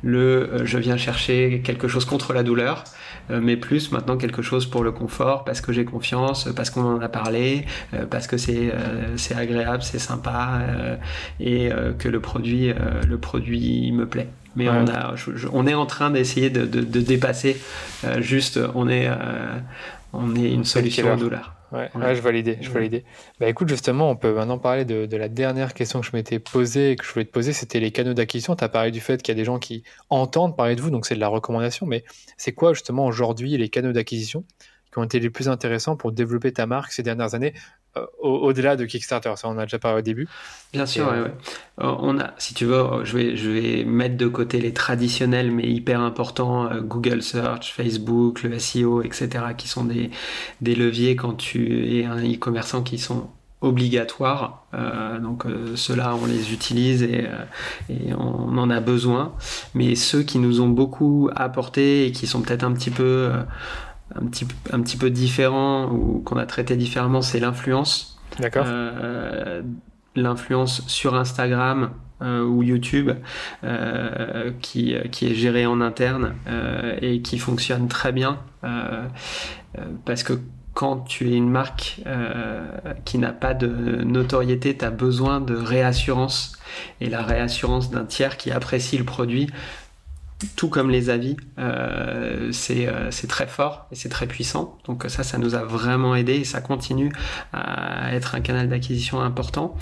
le je viens chercher quelque chose contre la douleur mais plus maintenant quelque chose pour le confort parce que j'ai confiance, parce qu'on en a parlé, parce que c'est c'est agréable, c'est sympa, euh, et euh, que le produit, euh, le produit me plaît. Mais on, a, on est en train d'essayer de, de, dépasser. juste, on est, on est une solution au dollar. Ouais, je valide, je valide. Bah écoute, justement, on peut maintenant parler de, de la dernière question que je m'étais posée et que je voulais te poser, c'était les canaux d'acquisition. Tu as parlé du fait qu'il y a des gens qui entendent parler de vous, donc c'est de la recommandation, mais c'est quoi justement aujourd'hui les canaux d'acquisition? Qui ont été les plus intéressants pour développer ta marque ces dernières années euh, au-delà de Kickstarter Ça, on a déjà parlé au début. Bien sûr, ouais, euh, On a, si tu veux, je vais, je vais mettre de côté les traditionnels mais hyper importants, euh, Google Search, Facebook, le SEO, etc., qui sont des, des leviers quand tu es un e-commerçant qui sont obligatoires. donc ceux-là, on les utilise et, et, on en a besoin. Mais ceux qui nous ont beaucoup apporté et qui sont peut-être un petit peu un petit, un petit peu différent ou qu'on a traité différemment, c'est l'influence. D'accord. l'influence sur Instagram ou YouTube qui, qui, est gérée en interne et qui fonctionne très bien parce que quand tu es une marque euh, qui n'a pas de notoriété, tu as besoin de réassurance. Et la réassurance d'un tiers qui apprécie le produit, tout comme les avis, euh, euh, c'est très fort et c'est très puissant. Donc ça, ça nous a vraiment aidé et ça continue à être un canal d'acquisition important.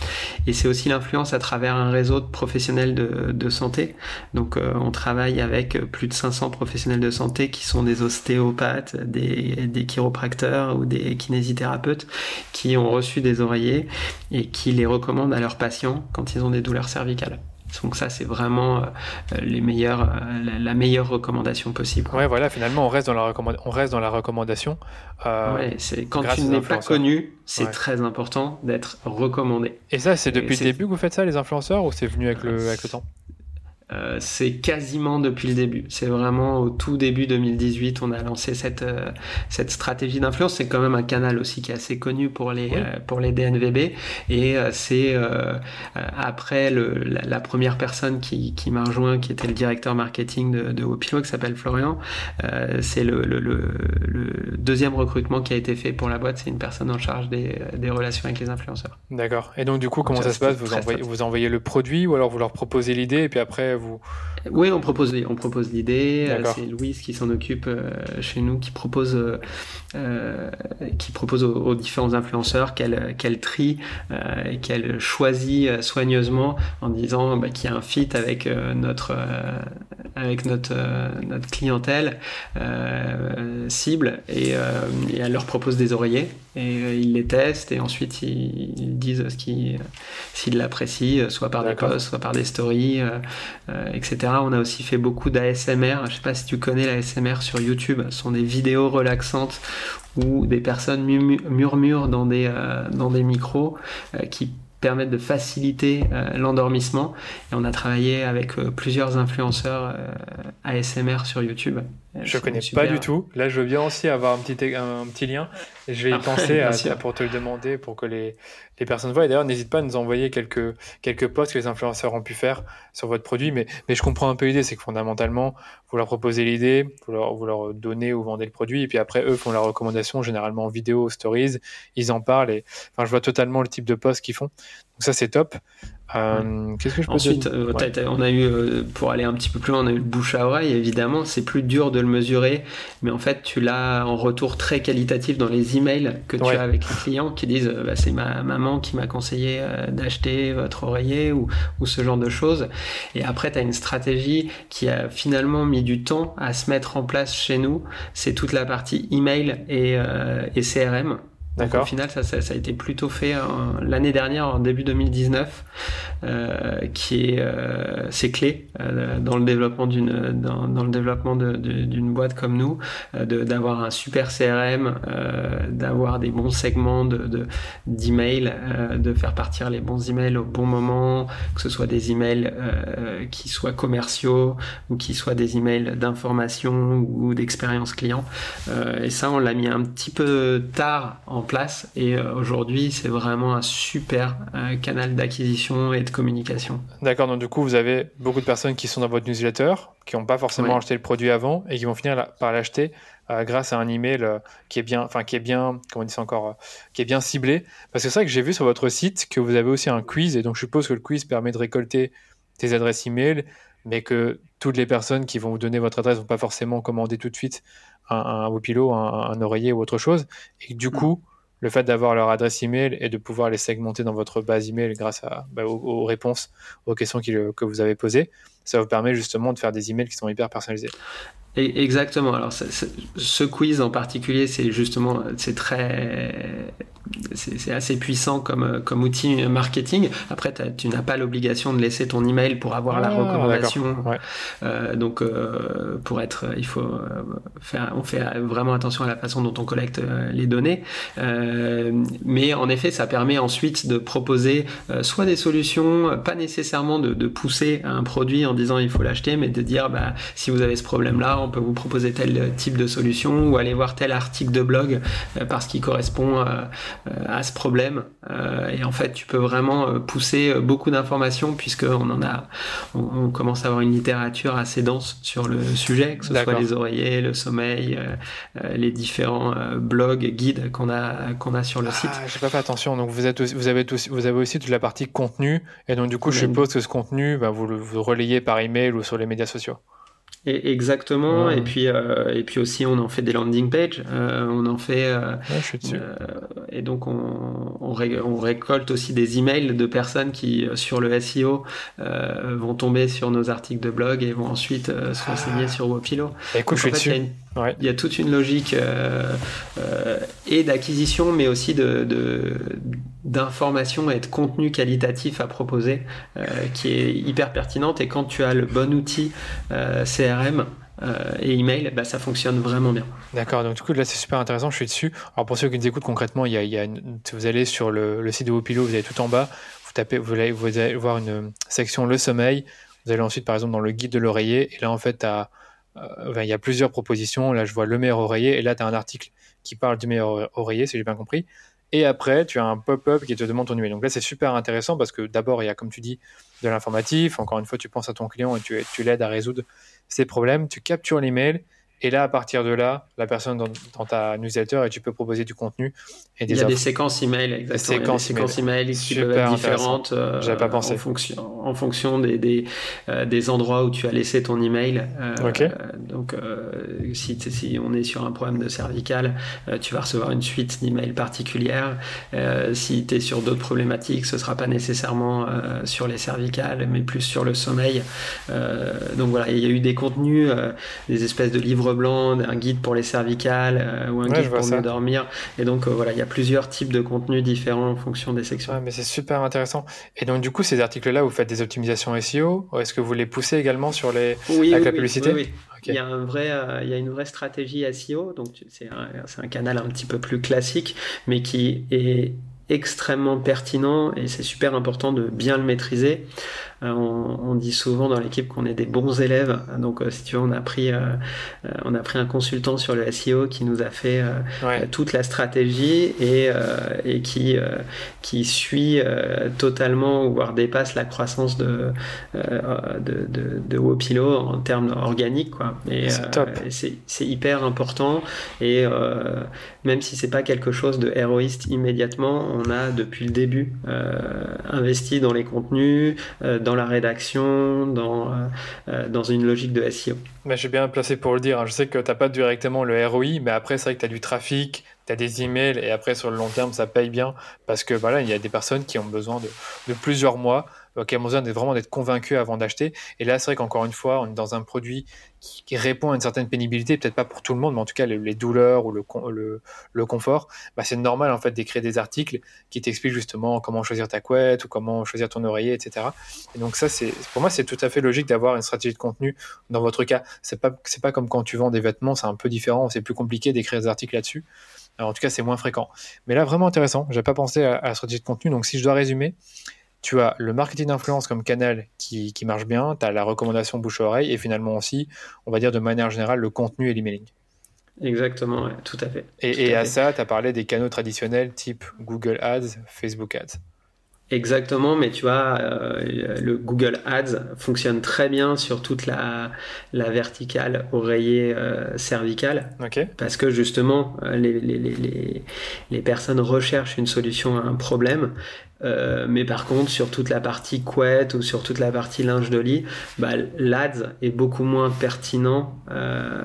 Et c'est aussi l'influence à travers un réseau de professionnels de, santé. Donc euh, on travaille avec plus de 500 professionnels de santé qui sont des ostéopathes, des chiropracteurs ou des kinésithérapeutes qui ont reçu des oreillers et qui les recommandent à leurs patients quand ils ont des douleurs cervicales. Donc ça, c'est vraiment euh, les meilleurs, euh, la, meilleure recommandation possible. Ouais, voilà, finalement, on reste dans la, on reste dans la recommandation. Euh, ouais, c'est quand tu n'es pas connu, c'est très important d'être recommandé. Et ça, c'est depuis le début que vous faites ça, les influenceurs, ou c'est venu avec le, avec le temps? Euh, c'est quasiment depuis le début. C'est vraiment au tout début 2018, on a lancé cette, euh, cette stratégie d'influence. C'est quand même un canal aussi qui est assez connu pour les, euh, pour les DNVB. Et c'est après le, la, première personne qui, qui m'a rejoint, qui était le directeur marketing de, de Wopilo, qui s'appelle Florian. c'est le, le, le, deuxième recrutement qui a été fait pour la boîte. C'est une personne en charge des, des relations avec les influenceurs. D'accord. Et donc, du coup, comment ça, se passe? vous envoyez, vous envoyez le produit ou alors vous leur proposez l'idée et puis après vous oui, on propose, on propose l'idée. Euh, c'est Louise qui s'en occupe euh, chez nous, qui propose, euh, qui propose aux, différents influenceurs qu'elle trie et qu'elle choisit soigneusement en disant bah, qu'il y a un fit avec notre avec notre notre clientèle cible et, elle leur propose des oreillers et ils les testent et ensuite ils, disent ce s'ils l'apprécient, soit par des posts, soit par des stories, etc. On a aussi fait beaucoup d'ASMR. Je sais pas si tu connais l'ASMR sur YouTube. Ce sont des vidéos relaxantes où des personnes murmurent dans des, euh, dans des micros euh, qui permettent de faciliter euh, l'endormissement. Et on a travaillé avec plusieurs influenceurs ASMR sur YouTube. Je connais pas du tout. Là, je veux bien aussi avoir un petit, un petit lien. Je vais y ah, penser à, pour te le demander, pour que les, les personnes voient. Et d'ailleurs, n'hésite pas à nous envoyer quelques, quelques posts que les influenceurs ont pu faire sur votre produit. Mais, mais je comprends un peu l'idée. C'est que fondamentalement, vous leur proposez l'idée, vous leur, vous leur donnez ou vendez le produit. Et puis après, eux font la recommandation, généralement en vidéo, stories. Ils en parlent. Et enfin, je vois totalement le type de post qu'ils font. Donc ça, c'est top. Euh, qu'est-ce que je peux Ensuite, euh, on a eu, euh, pour aller un petit peu plus loin, on a eu le bouche à oreille, évidemment. C'est plus dur de le mesurer, mais en fait, tu l'as en retour très qualitatif dans les emails que tu as avec les clients qui disent bah, c'est ma maman qui m'a conseillé d'acheter votre oreiller ou, ou, ce genre de choses. Et après, tu as une stratégie qui a finalement mis du temps à se mettre en place chez nous. C'est toute la partie email et, et CRM. Donc au final, ça, ça, a été plutôt fait l'année dernière, en début 2019, euh, qui est euh, c'est clé euh, dans le développement d'une dans, dans, le développement d'une boîte comme nous, euh, d'avoir un super CRM, euh, d'avoir des bons segments de d'emails, de, de, faire partir les bons emails au bon moment, que ce soit des emails qui soient commerciaux ou qui soient des emails d'information ou d'expérience client. et ça, on l'a mis un petit peu tard en place et euh, aujourd'hui c'est vraiment un super euh, canal d'acquisition et de communication. D'accord, donc du coup vous avez beaucoup de personnes qui sont dans votre newsletter, qui n'ont pas forcément acheté le produit avant et qui vont finir par l'acheter euh, grâce à un email qui est bien, enfin qui est bien, comment on dit ça encore, qui est bien ciblé. Parce que c'est vrai que j'ai vu sur votre site que vous avez aussi un quiz et donc je suppose que le quiz permet de récolter tes adresses email, mais que toutes les personnes qui vont vous donner votre adresse vont pas forcément commander tout de suite un, un un, un, oreiller ou autre chose, et du coup le fait d'avoir leur adresse email et de pouvoir les segmenter dans votre base email grâce bah, aux, réponses aux questions que vous avez posées, ça vous permet justement de faire des emails qui sont hyper personnalisés. Exactement. Alors, ce quiz en particulier, c'est justement, c'est très, c'est assez puissant comme, comme outil marketing. Après, tu n'as pas l'obligation de laisser ton email pour avoir la recommandation. Euh, donc, euh, pour être, il faut euh, faire, on fait vraiment attention à la façon dont on collecte les données. mais en effet, ça permet ensuite de proposer soit des solutions, pas nécessairement de, de, pousser un produit en disant il faut l'acheter, mais de dire bah, si vous avez ce problème-là, on peut vous proposer tel type de solution ou aller voir tel article de blog parce qu'il correspond à ce problème. et en fait, tu peux vraiment pousser beaucoup d'informations puisqu'on en a, on, commence à avoir une littérature assez dense sur le sujet, que ce soit les oreillers, le sommeil, les différents blogs, guides qu'on a, qu'on a sur le site. Ah, j'ai pas fait attention. Donc vous, êtes vous, avez aussi, vous avez aussi toute la partie contenu. Et donc du coup, je suppose que ce contenu, bah, vous le vous relayez par email ou sur les médias sociaux. Et exactement. Et puis euh, et puis aussi on en fait des landing pages. Euh, on en fait. Euh, je suis dessus. et donc on, on, récolte aussi des emails de personnes qui sur le SEO vont tomber sur nos articles de blog et vont ensuite se renseigner ah. sur Wopilo. Bah, écoute, je suis dessus. Il y a toute une logique euh, euh, et d'acquisition, mais aussi de, d'information et de contenu qualitatif à proposer euh, qui est hyper pertinente. Et quand tu as le bon outil CRM, et email, bah, ça fonctionne vraiment bien. D'accord, donc du coup là c'est super intéressant, je suis dessus. Alors pour ceux qui nous écoutent concrètement, il y a, il y a vous allez sur le, site de Wopilo, vous allez tout en bas, vous tapez, vous allez, vous allez voir une section le sommeil, vous allez ensuite par exemple dans le guide de l'oreiller, et là en fait à euh, il y a plusieurs propositions. Là, je vois le meilleur oreiller. Et là, tu as un article qui parle du meilleur oreiller, si j'ai bien compris. Et après, tu as un pop-up qui te demande ton email. Donc là, c'est super intéressant parce que d'abord, il y a, comme tu dis, de l'informatif. Encore une fois, tu penses à ton client et tu, tu l'aides à résoudre ses problèmes. Tu captures l'email et là, à partir de là, la personne dans, dans, ta newsletter et tu peux proposer du contenu. Et des Il y a des séquences email, exactement. Des séquences, email. qui peuvent être différentes euh, pas pensé. En, fonction, en fonction des, des, euh, des, endroits où tu as laissé ton email. Euh, donc, euh, si, si, on est sur un problème de cervical, euh, tu vas recevoir une suite d'emails particulière. si tu es sur d'autres problématiques, ce sera pas nécessairement sur les cervicales, mais plus sur le sommeil. donc voilà, il y a eu des contenus, des espèces de livres blanc, un guide pour les cervicales euh, ou un guide pour mieux dormir. Et donc euh, voilà, il y a plusieurs types de contenus différents en fonction des sections. mais c'est super intéressant. Et donc du coup, ces articles-là, vous faites des optimisations SEO Est-ce que vous les poussez également sur les oui, avec la publicité oui, Il, y a un vrai, euh, il y a une vraie stratégie SEO, donc c'est un, un canal un petit peu plus classique, mais qui est extrêmement pertinent et c'est super important de bien le maîtriser. Euh, on, dit souvent dans l'équipe qu'on est des bons élèves. Donc, euh, si tu veux, on a pris, euh, on a pris un consultant sur le SEO qui nous a fait toute la stratégie et, et qui, qui suit totalement, voire dépasse la croissance de, de, de, Wopilo en termes organiques. Quoi. Et c'est hyper important. Et même si c'est pas quelque chose de héroïste immédiatement, on a depuis le début investi dans les contenus, dans la rédaction, dans, euh, euh, une logique de SEO. Mais je suis bien placé pour le dire. Hein. Je sais que tu n'as pas directement le ROI, mais après, c'est vrai que tu as du trafic, tu as des emails, et après, sur le long terme, ça paye bien parce que voilà, il y a des personnes qui ont besoin de plusieurs mois qui ont besoin vraiment d'être convaincus avant d'acheter. Et là, c'est vrai qu'encore une fois, on est dans un produit qui, répond à une certaine pénibilité, peut-être pas pour tout le monde, mais en tout cas les, douleurs ou le, le, confort. Bah, c'est normal en fait d'écrire des articles qui t'expliquent justement comment choisir ta couette ou comment choisir ton oreiller, etc. Et donc ça, c'est pour moi, c'est tout à fait logique d'avoir une stratégie de contenu. Dans votre cas, c'est pas pas comme quand tu vends des vêtements, c'est un peu différent, c'est plus compliqué d'écrire des articles là-dessus. en tout cas, c'est moins fréquent. Mais là, vraiment intéressant. J'ai pas pensé à, à la stratégie de contenu. Donc, si je dois résumer, tu as le marketing d'influence comme canal qui, marche bien, tu as la recommandation bouche-oreille et finalement aussi, on va dire de manière générale, le contenu et l'emailing. Exactement, tout à fait. Et, à, ça, tu as parlé des canaux traditionnels type Google Ads, Facebook Ads. Exactement, mais tu vois, euh, le Google Ads fonctionne très bien sur toute la, la verticale oreiller euh, cervicale. Parce que justement, euh, les, les, les, les, personnes recherchent une solution à un problème euh, mais par contre, sur toute la partie couette ou sur toute la partie linge de lit, bah, l'ADS est beaucoup moins pertinent, euh,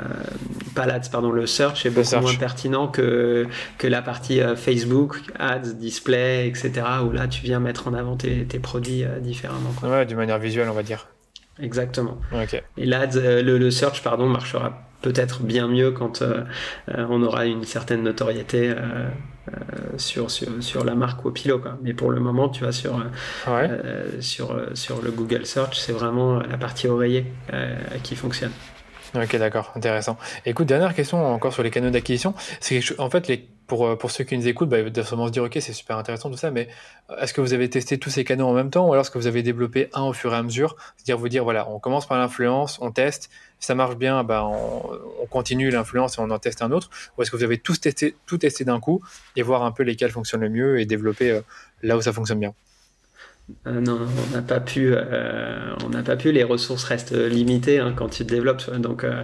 pas l'ADS, pardon, le search est beaucoup moins pertinent que, que la partie euh, Facebook, ads, display, etc., où là tu viens mettre en avant tes, tes produits différemment. Quoi. Ouais, d'une manière visuelle, on va dire. Exactement. Et l'ADS, le, le search, pardon, marchera peut-être bien mieux quand on aura une certaine notoriété euh, sur, sur, sur, la marque Wopilo. Quoi. Mais pour le moment, tu vois, sur, euh, sur, sur le Google Search, c'est vraiment la partie oreiller euh, qui fonctionne. Ok, d'accord, intéressant. Écoute, dernière question encore sur les canaux d'acquisition. C'est en fait les pour, euh, pour ceux qui nous écoutent, bah, ils vont sûrement se dire ok c'est super intéressant tout ça, mais euh, est-ce que vous avez testé tous ces canaux en même temps ou alors est-ce que vous avez développé un au fur et à mesure? C'est-à-dire vous dire voilà on commence par l'influence, on teste, ça marche bien, bah, on, continue l'influence et on en teste un autre, ou est-ce que vous avez tous testé, tout testé d'un coup et voir un peu lesquels fonctionnent le mieux et développer euh, là où ça fonctionne bien? Euh, non, on n'a pas pu. Euh, on n'a pas pu. Les ressources restent limitées hein, quand tu te développes. Donc, euh,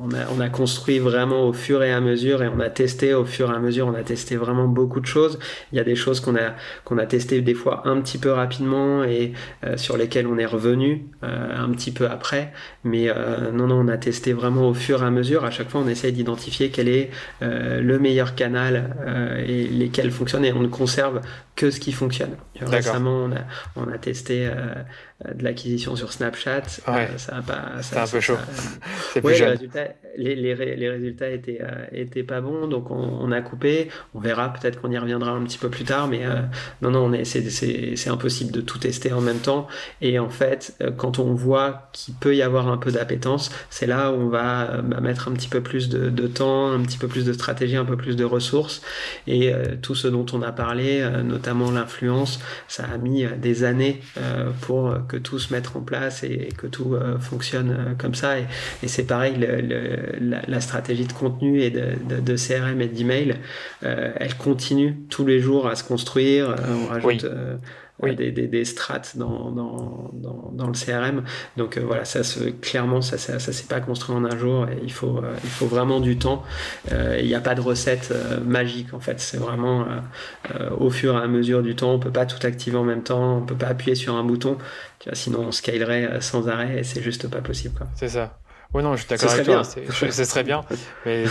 on, a, on, a, construit vraiment au fur et à mesure et on a testé au fur et à mesure. On a testé vraiment beaucoup de choses. Il y a des choses qu'on a qu'on a testé des fois un petit peu rapidement et sur lesquelles on est revenu un petit peu après. Mais non, non, on a testé vraiment au fur et à mesure. À chaque fois, on essaye d'identifier quel est le meilleur canal et lesquels fonctionnent et on ne conserve que ce qui fonctionne. Récemment, on a, on a testé euh, de l'acquisition sur Snapchat. Euh, ça a pas. un peu chaud. les, résultats, les, les, les, résultats étaient, euh, étaient pas bons, donc on, a coupé. On verra, peut-être qu'on y reviendra un petit peu plus tard, mais non, non, c'est impossible de tout tester en même temps. Et en fait, quand on voit qu'il peut y avoir un peu d'appétence, c'est là où on va bah, mettre un petit peu plus de, de, temps, un petit peu plus de stratégie, un peu plus de ressources. Et tout ce dont on a parlé, notamment l'influence, ça a mis euh, des années euh, pour que tout se mette en place et, que tout euh, fonctionne comme ça. Et, c'est pareil, la, stratégie de contenu et de, CRM et d'email, elle continue tous les jours à se construire. on rajoute oui. Des, des, des, strates dans, dans, dans, dans, le CRM. Donc euh, voilà, ça se, clairement, ça ne s'est pas construit en un jour et il faut, euh, il faut vraiment du temps. Euh, il n'y a pas de recette magique en fait, c'est vraiment au fur et à mesure du temps. On peut pas tout activer en même temps, on peut pas appuyer sur un bouton, tu vois, sinon on scalerait sans arrêt et c'est juste pas possible. C'est ça. Oui, non, je suis d'accord avec toi. Ce serait bien, mais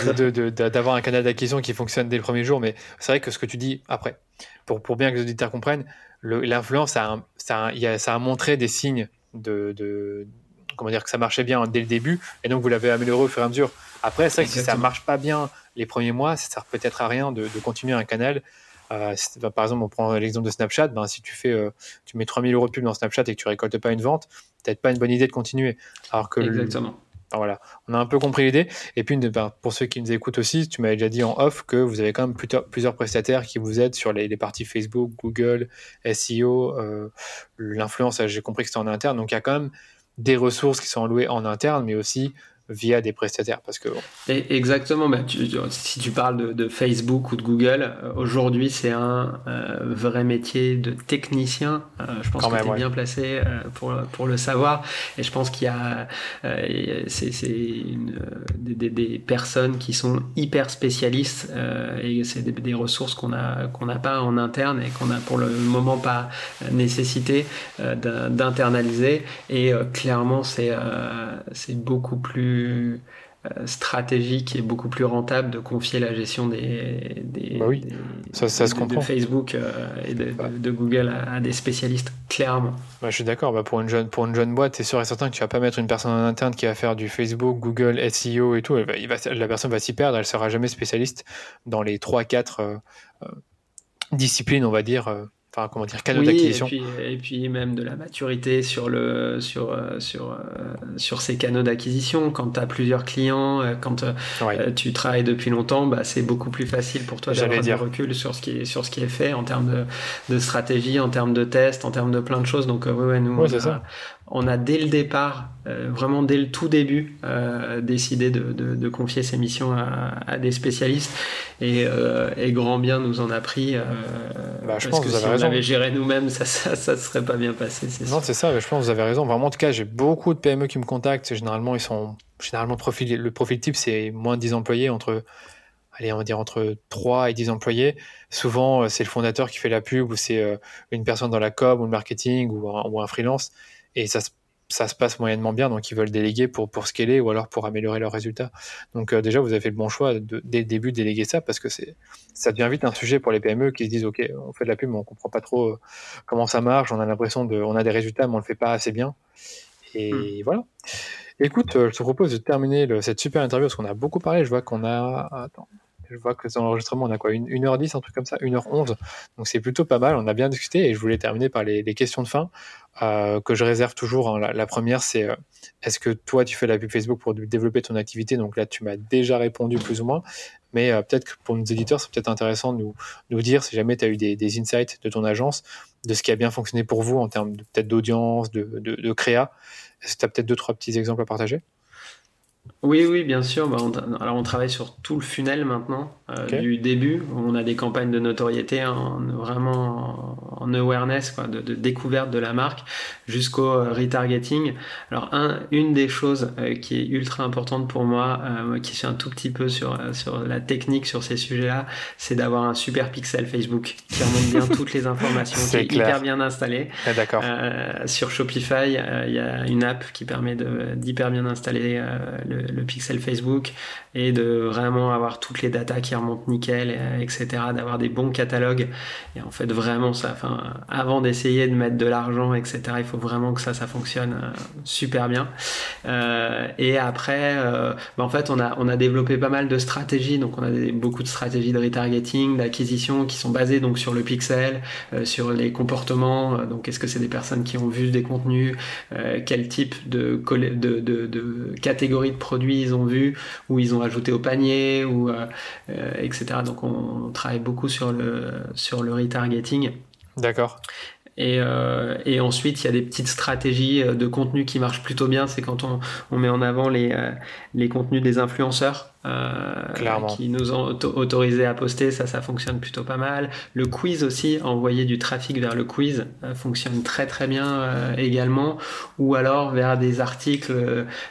d'avoir un canal d'acquisition qui fonctionne dès le premier jour. Mais c'est vrai que ce que tu dis après, pour, pour bien que les auditeurs comprennent, l'influence, ça, ça, ça, a montré des signes de, comment dire que ça marchait bien dès le début, et donc vous l'avez amélioré au fur et à mesure. Après, c'est vrai que si ça marche pas bien les premiers mois, ça sert peut-être à rien de, continuer un canal. Euh, par exemple, on prend l'exemple de Snapchat. Ben, si tu fais, euh, tu mets 3000 euros de pub dans Snapchat et que tu récoltes pas une vente, peut-être pas une bonne idée de continuer. Alors que Exactement voilà, on a un peu compris l'idée. Et puis, ben, pour ceux qui nous écoutent aussi, tu m'avais déjà dit en off que vous avez quand même plusieurs, prestataires qui vous aident sur les, parties Facebook, Google, SEO, euh, l'influence. J'ai compris que c'était en interne. Donc, il y a quand même des ressources qui sont allouées en interne, mais aussi via des prestataires. Parce que, Exactement. Bah, si tu parles de, Facebook ou de Google, euh, aujourd'hui, c'est un euh, vrai métier de technicien. Euh, je pense que tu es bien placé pour, pour le savoir. Et je pense qu'il y a c'est, des, des, personnes qui sont hyper spécialistes et c'est des, ressources qu'on a qu'on n'a pas en interne et qu'on a pour le moment pas nécessité d'internaliser. Et clairement, c'est c'est beaucoup plus euh, stratégique et beaucoup plus rentable de confier la gestion des, des, bah oui, ça, ça de, se comprend. Facebook euh, et de, Google à, des spécialistes, clairement. Bah, je suis d'accord, bah, pour, une jeune, pour une jeune boîte, c'est sûr et certain que tu vas pas mettre une personne en interne qui va faire du Facebook, Google, SEO et tout. il va, la personne va s'y perdre, elle sera jamais spécialiste dans les 3-4 euh, disciplines, on va dire comment dire, canaux d'acquisition. Et puis, même de la maturité sur, le, sur, euh, sur, euh, sur ces canaux d'acquisition. Quand tu as plusieurs clients, euh, quand tu travailles depuis longtemps, bah, c'est beaucoup plus facile pour toi d'avoir du recul sur ce, qui est, sur ce qui est fait en termes de, de stratégie, en termes de tests, en termes de plein de choses. Donc, ouais, nous, on a dès le départ, euh, vraiment dès le tout début, euh, décidé de, confier ces missions à, des spécialistes et, euh, et, grand bien nous en a pris. Bah, je pense que, si on avait géré nous-mêmes, ça, ça, ça, serait pas bien passé. Non, c'est ça. Je pense que vous avez raison. Vraiment, en tout cas, j'ai beaucoup de PME qui me contactent. Généralement, ils sont généralement profil, le profil type, c'est moins de 10 employés entre allez, on va dire entre 3 et 10 employés. Souvent, c'est le fondateur qui fait la pub ou c'est une personne dans la com ou le marketing ou ou un freelance et ça se, ça se passe moyennement bien, donc ils veulent déléguer pour, pour scaler ou alors pour améliorer leurs résultats. Donc euh, déjà, vous avez fait le bon choix de, dès le début de déléguer ça parce que c'est ça devient vite un sujet pour les PME qui se disent ok, on fait de la pub, mais on comprend pas trop euh, comment ça marche, on a l'impression de, on a des résultats, mais on le fait pas assez bien. Et hmm. voilà. Écoute, euh, je te propose de terminer cette super interview parce qu'on a beaucoup parlé. Je vois qu'on a, attends, Je vois que dans l'enregistrement, on a quoi 1h10, un truc comme ça 1h11. Donc c'est plutôt pas mal. On a bien discuté et je voulais terminer par les, questions de fin euh, que je réserve toujours. Hein. La, première, c'est euh, est-ce que toi, tu fais la pub Facebook pour développer ton activité? Donc là, tu m'as déjà répondu plus ou moins. Mais euh, peut-être que pour nos éditeurs, c'est peut-être intéressant de nous, nous dire si jamais tu as eu des, insights de ton agence, de ce qui a bien fonctionné pour vous en termes peut-être d'audience, de, de, de créa. Est-ce que tu as peut-être deux, trois petits exemples à partager? Oui, oui, bien sûr. Bah, alors on travaille sur tout le funnel maintenant, euh, du début. On a des campagnes de notoriété, en, vraiment en, awareness, quoi, de, découverte de la marque, jusqu'au euh, retargeting. Alors un, une des choses euh, qui est ultra importante pour moi, qui suis un tout petit peu sur, sur la technique sur ces sujets-là, c'est d'avoir un super pixel Facebook qui remonte bien toutes les informations, qui est hyper bien installé. Ah, d'accord. sur Shopify, il y a une app qui permet d'hyper bien installer le le, pixel Facebook et de vraiment avoir toutes les datas qui remontent nickel, etc. D'avoir des bons catalogues. Et en fait, vraiment, ça, enfin, avant d'essayer de mettre de l'argent, etc., il faut vraiment que ça, ça fonctionne euh, super bien. Euh, et après, euh, bah, en fait, on a, on a développé pas mal de stratégies. Donc, on a beaucoup de stratégies de retargeting, d'acquisition qui sont basées donc sur le pixel, sur les comportements. donc, est-ce que c'est des personnes qui ont vu des contenus, quel type de, de, de, de catégorie de produits ils ont vu, ou ils ont ajouté au panier, ou, euh, euh, etc. Donc on, travaille beaucoup sur le, sur le retargeting. D'accord. Et, euh, et, ensuite, il y a des petites stratégies de contenu qui marchent plutôt bien. C'est quand on, on, met en avant les, les contenus des influenceurs. Euh, qui nous ont autorisé à poster, ça, ça fonctionne plutôt pas mal. Le quiz aussi, envoyer du trafic vers le quiz, euh, fonctionne très très bien euh, également. Ou alors vers des articles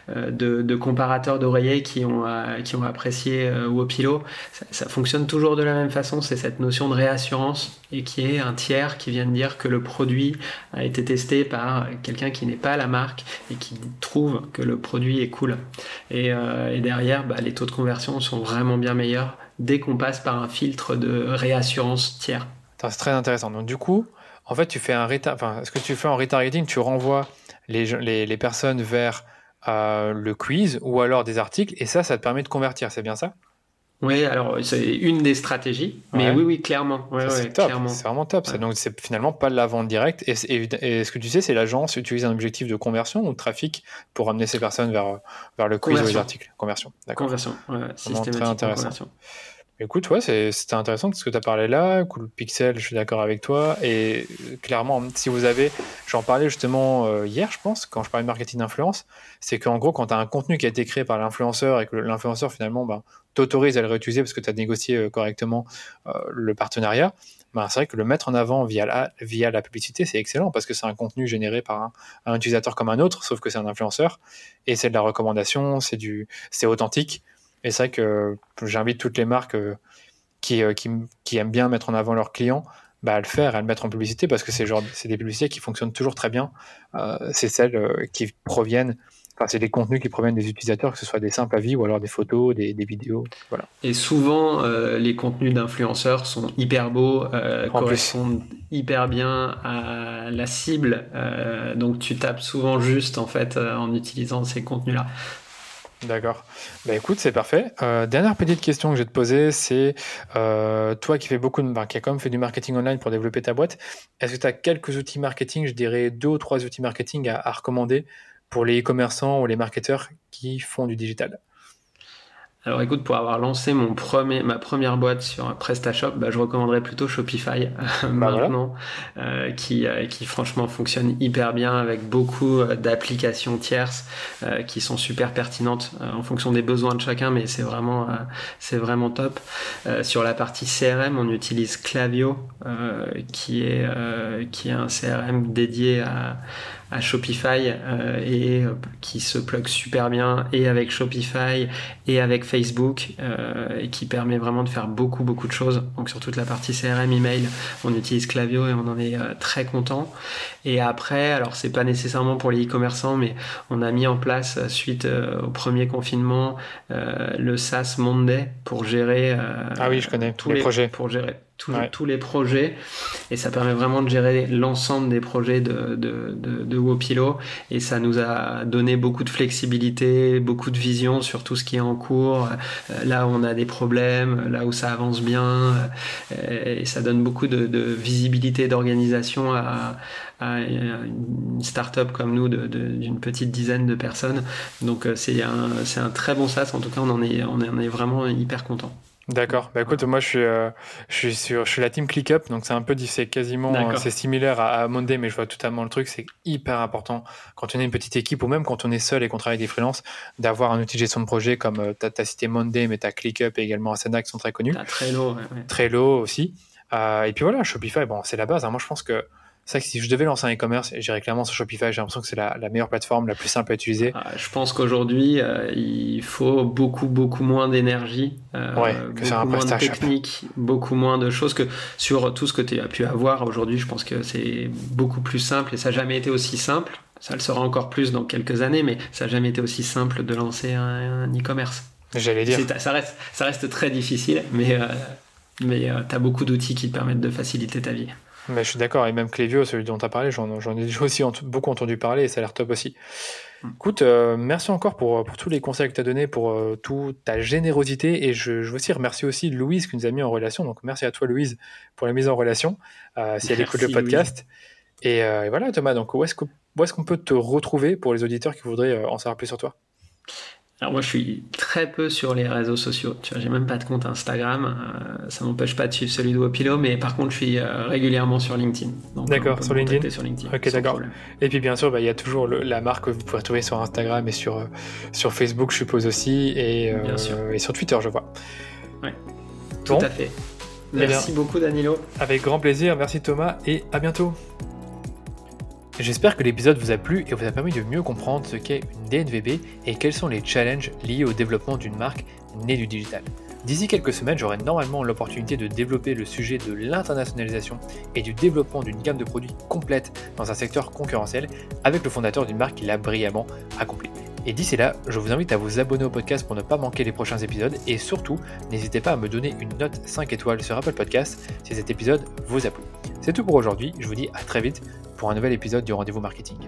de, de, comparateurs d'oreillers qui ont, qui ont apprécié Wopilo. Ça, ça, fonctionne toujours de la même façon, c'est cette notion de réassurance et qui est un tiers qui vient de dire que le produit a été testé par quelqu'un qui n'est pas la marque et qui trouve que le produit est cool. Et, et derrière, bah, les taux de conversion sont vraiment bien meilleures dès qu'on passe par un filtre de réassurance tiers. C'est très intéressant. Donc du coup, en fait, tu fais un enfin, ce que tu fais en retargeting, tu renvoies les, personnes vers euh, le quiz ou alors des articles, et ça, ça te permet de convertir, c'est bien ça? Oui, alors c'est une des stratégies, mais oui, oui, clairement. c'est vraiment top. Donc c'est finalement pas la vente directe. Et, ce que tu sais, c'est l'agence utilise un objectif de conversion ou de trafic pour amener ces personnes vers, vers le quiz ou les articles? Conversion. D'accord. Conversion. Ouais, très intéressant. Écoute, ouais, c'était intéressant ce que tu as parlé là. Cool Pixel, je suis d'accord avec toi. Et clairement, si vous avez, j'en parlais justement euh, hier, je pense, quand je parlais de marketing d'influence, c'est qu'en gros, quand tu as un contenu qui a été créé par l'influenceur et que l'influenceur finalement bah, t'autorise à le réutiliser parce que tu as négocié euh, correctement euh, le partenariat, bah, c'est vrai que le mettre en avant via la, via la publicité, c'est excellent parce que c'est un contenu généré par un, un, utilisateur comme un autre, sauf que c'est un influenceur et c'est de la recommandation, c'est authentique. Et c'est vrai que j'invite toutes les marques euh, euh, qui, qui, aiment bien mettre en avant leurs clients bah, à le faire, à le mettre en publicité, parce que c'est des publicités qui fonctionnent toujours très bien. Euh, c'est celles qui proviennent, enfin, c'est des contenus qui proviennent des utilisateurs, que ce soit des simples avis ou alors des photos, des, vidéos. Voilà. Et souvent, les contenus d'influenceurs sont hyper beaux, correspondent hyper bien à la cible. donc, tu tapes souvent juste en fait en utilisant ces contenus-là. D'accord. Bah écoute, c'est parfait. Euh, dernière petite question que je vais te poser, c'est euh, toi qui fais beaucoup de, qui a quand même fait du marketing online pour développer ta boîte, est-ce que tu as quelques outils marketing, je dirais deux ou trois outils marketing à recommander pour les e-commerçants ou les marketeurs qui font du digital? Alors écoute, pour avoir lancé mon premier, ma première boîte sur PrestaShop, bah, je recommanderais plutôt Shopify bah, maintenant, euh, qui, euh, qui franchement fonctionne hyper bien avec beaucoup euh, d'applications tierces qui sont super pertinentes en fonction des besoins de chacun, mais c'est vraiment, c'est vraiment top. sur la partie CRM, on utilise Clavio, qui, est, qui est un CRM dédié à à Shopify euh, et euh, qui se plug super bien et avec Shopify et avec Facebook euh, et qui permet vraiment de faire beaucoup beaucoup de choses. Donc sur toute la partie CRM email, on utilise Clavio et on en est très content. Et après, alors c'est pas nécessairement pour les e-commerçants, mais on a mis en place suite au premier confinement le SaaS Monday pour gérer. ah oui, je connais tous les, projets pour gérer tous les projets. Et ça permet vraiment de gérer l'ensemble des projets de, de, de, Wopilo. Et ça nous a donné beaucoup de flexibilité, beaucoup de vision sur tout ce qui est en cours, euh, là où on a des problèmes, là où ça avance bien. Euh, et ça donne beaucoup de, visibilité d'organisation à, à, une start-up comme nous d'une petite dizaine de personnes. Donc euh, c'est un, un très bon SaaS, en tout cas on en est, on en est vraiment hyper content. D'accord. Bah écoute, moi je suis, euh, je suis sur, je suis la team ClickUp, donc c'est un peu, c'est quasiment, c'est similaire à, Monday, mais je vois totalement le truc. C'est hyper important quand on est une petite équipe ou même quand on est seul et qu'on travaille des freelances, d'avoir un outil de gestion de projet comme euh, tu as, cité Monday, mais tu as ClickUp et également Asana qui sont très connus. Trello, ouais, Trello aussi. Euh, et puis voilà, Shopify, bon, c'est la base. Hein. Moi je pense que c'est vrai que si je devais lancer un e-commerce, j'irais clairement sur Shopify. J'ai l'impression que c'est la, meilleure plateforme, la plus simple à utiliser. Ah, je pense qu'aujourd'hui, euh, il faut beaucoup, beaucoup moins d'énergie, euh, que sur un moins de technique, beaucoup moins de choses que sur tout ce que tu as pu avoir. Aujourd'hui, je pense que c'est beaucoup plus simple et ça n'a jamais été aussi simple. Ça le sera encore plus dans quelques années, mais ça n'a jamais été aussi simple de lancer un, e-commerce. J'allais dire. Ça reste, ça reste très difficile, mais, euh, mais tu as beaucoup d'outils qui te permettent de faciliter ta vie. Mais je suis d'accord, et même Clévio, celui dont tu as parlé, j'en ai aussi beaucoup entendu parler et ça a l'air top aussi. Hmm. Écoute, euh, merci encore pour, pour, tous les conseils que tu as donnés, pour euh, toute ta générosité. Et je, je, veux aussi remercier aussi Louise qui nous a mis en relation. Donc merci à toi, Louise, pour la mise en relation, euh, si elle écoute le podcast. Et, voilà, Thomas, donc où est-ce qu'on est qu'on peut te retrouver pour les auditeurs qui voudraient en savoir plus sur toi? Alors moi je suis très peu sur les réseaux sociaux, tu vois, j'ai même pas de compte Instagram, euh, ça m'empêche pas de suivre celui de Wopilo, mais par contre je suis euh, régulièrement sur LinkedIn. D'accord, sur LinkedIn. sur LinkedIn. Ok, d'accord. Et puis bien sûr, bah, il y a toujours la marque que vous pouvez trouver sur Instagram et sur, euh, sur Facebook, je suppose aussi, et, et sur Twitter, je vois. Ouais, tout à fait. Eh merci beaucoup Danilo. Avec grand plaisir, merci Thomas, et à bientôt. J'espère que l'épisode vous a plu et vous a permis de mieux comprendre ce qu'est une DNVB et quels sont les challenges liés au développement d'une marque née du digital. D'ici quelques semaines, j'aurai normalement l'opportunité de développer le sujet de l'internationalisation et du développement d'une gamme de produits complète dans un secteur concurrentiel avec le fondateur d'une marque qui l'a brillamment accompli. Et d'ici là, je vous invite à vous abonner au podcast pour ne pas manquer les prochains épisodes et surtout, n'hésitez pas à me donner une note 5 étoiles sur Apple Podcast si cet épisode vous a plu. C'est tout pour aujourd'hui, je vous dis à très vite pour un nouvel épisode du Rendez-vous Marketing.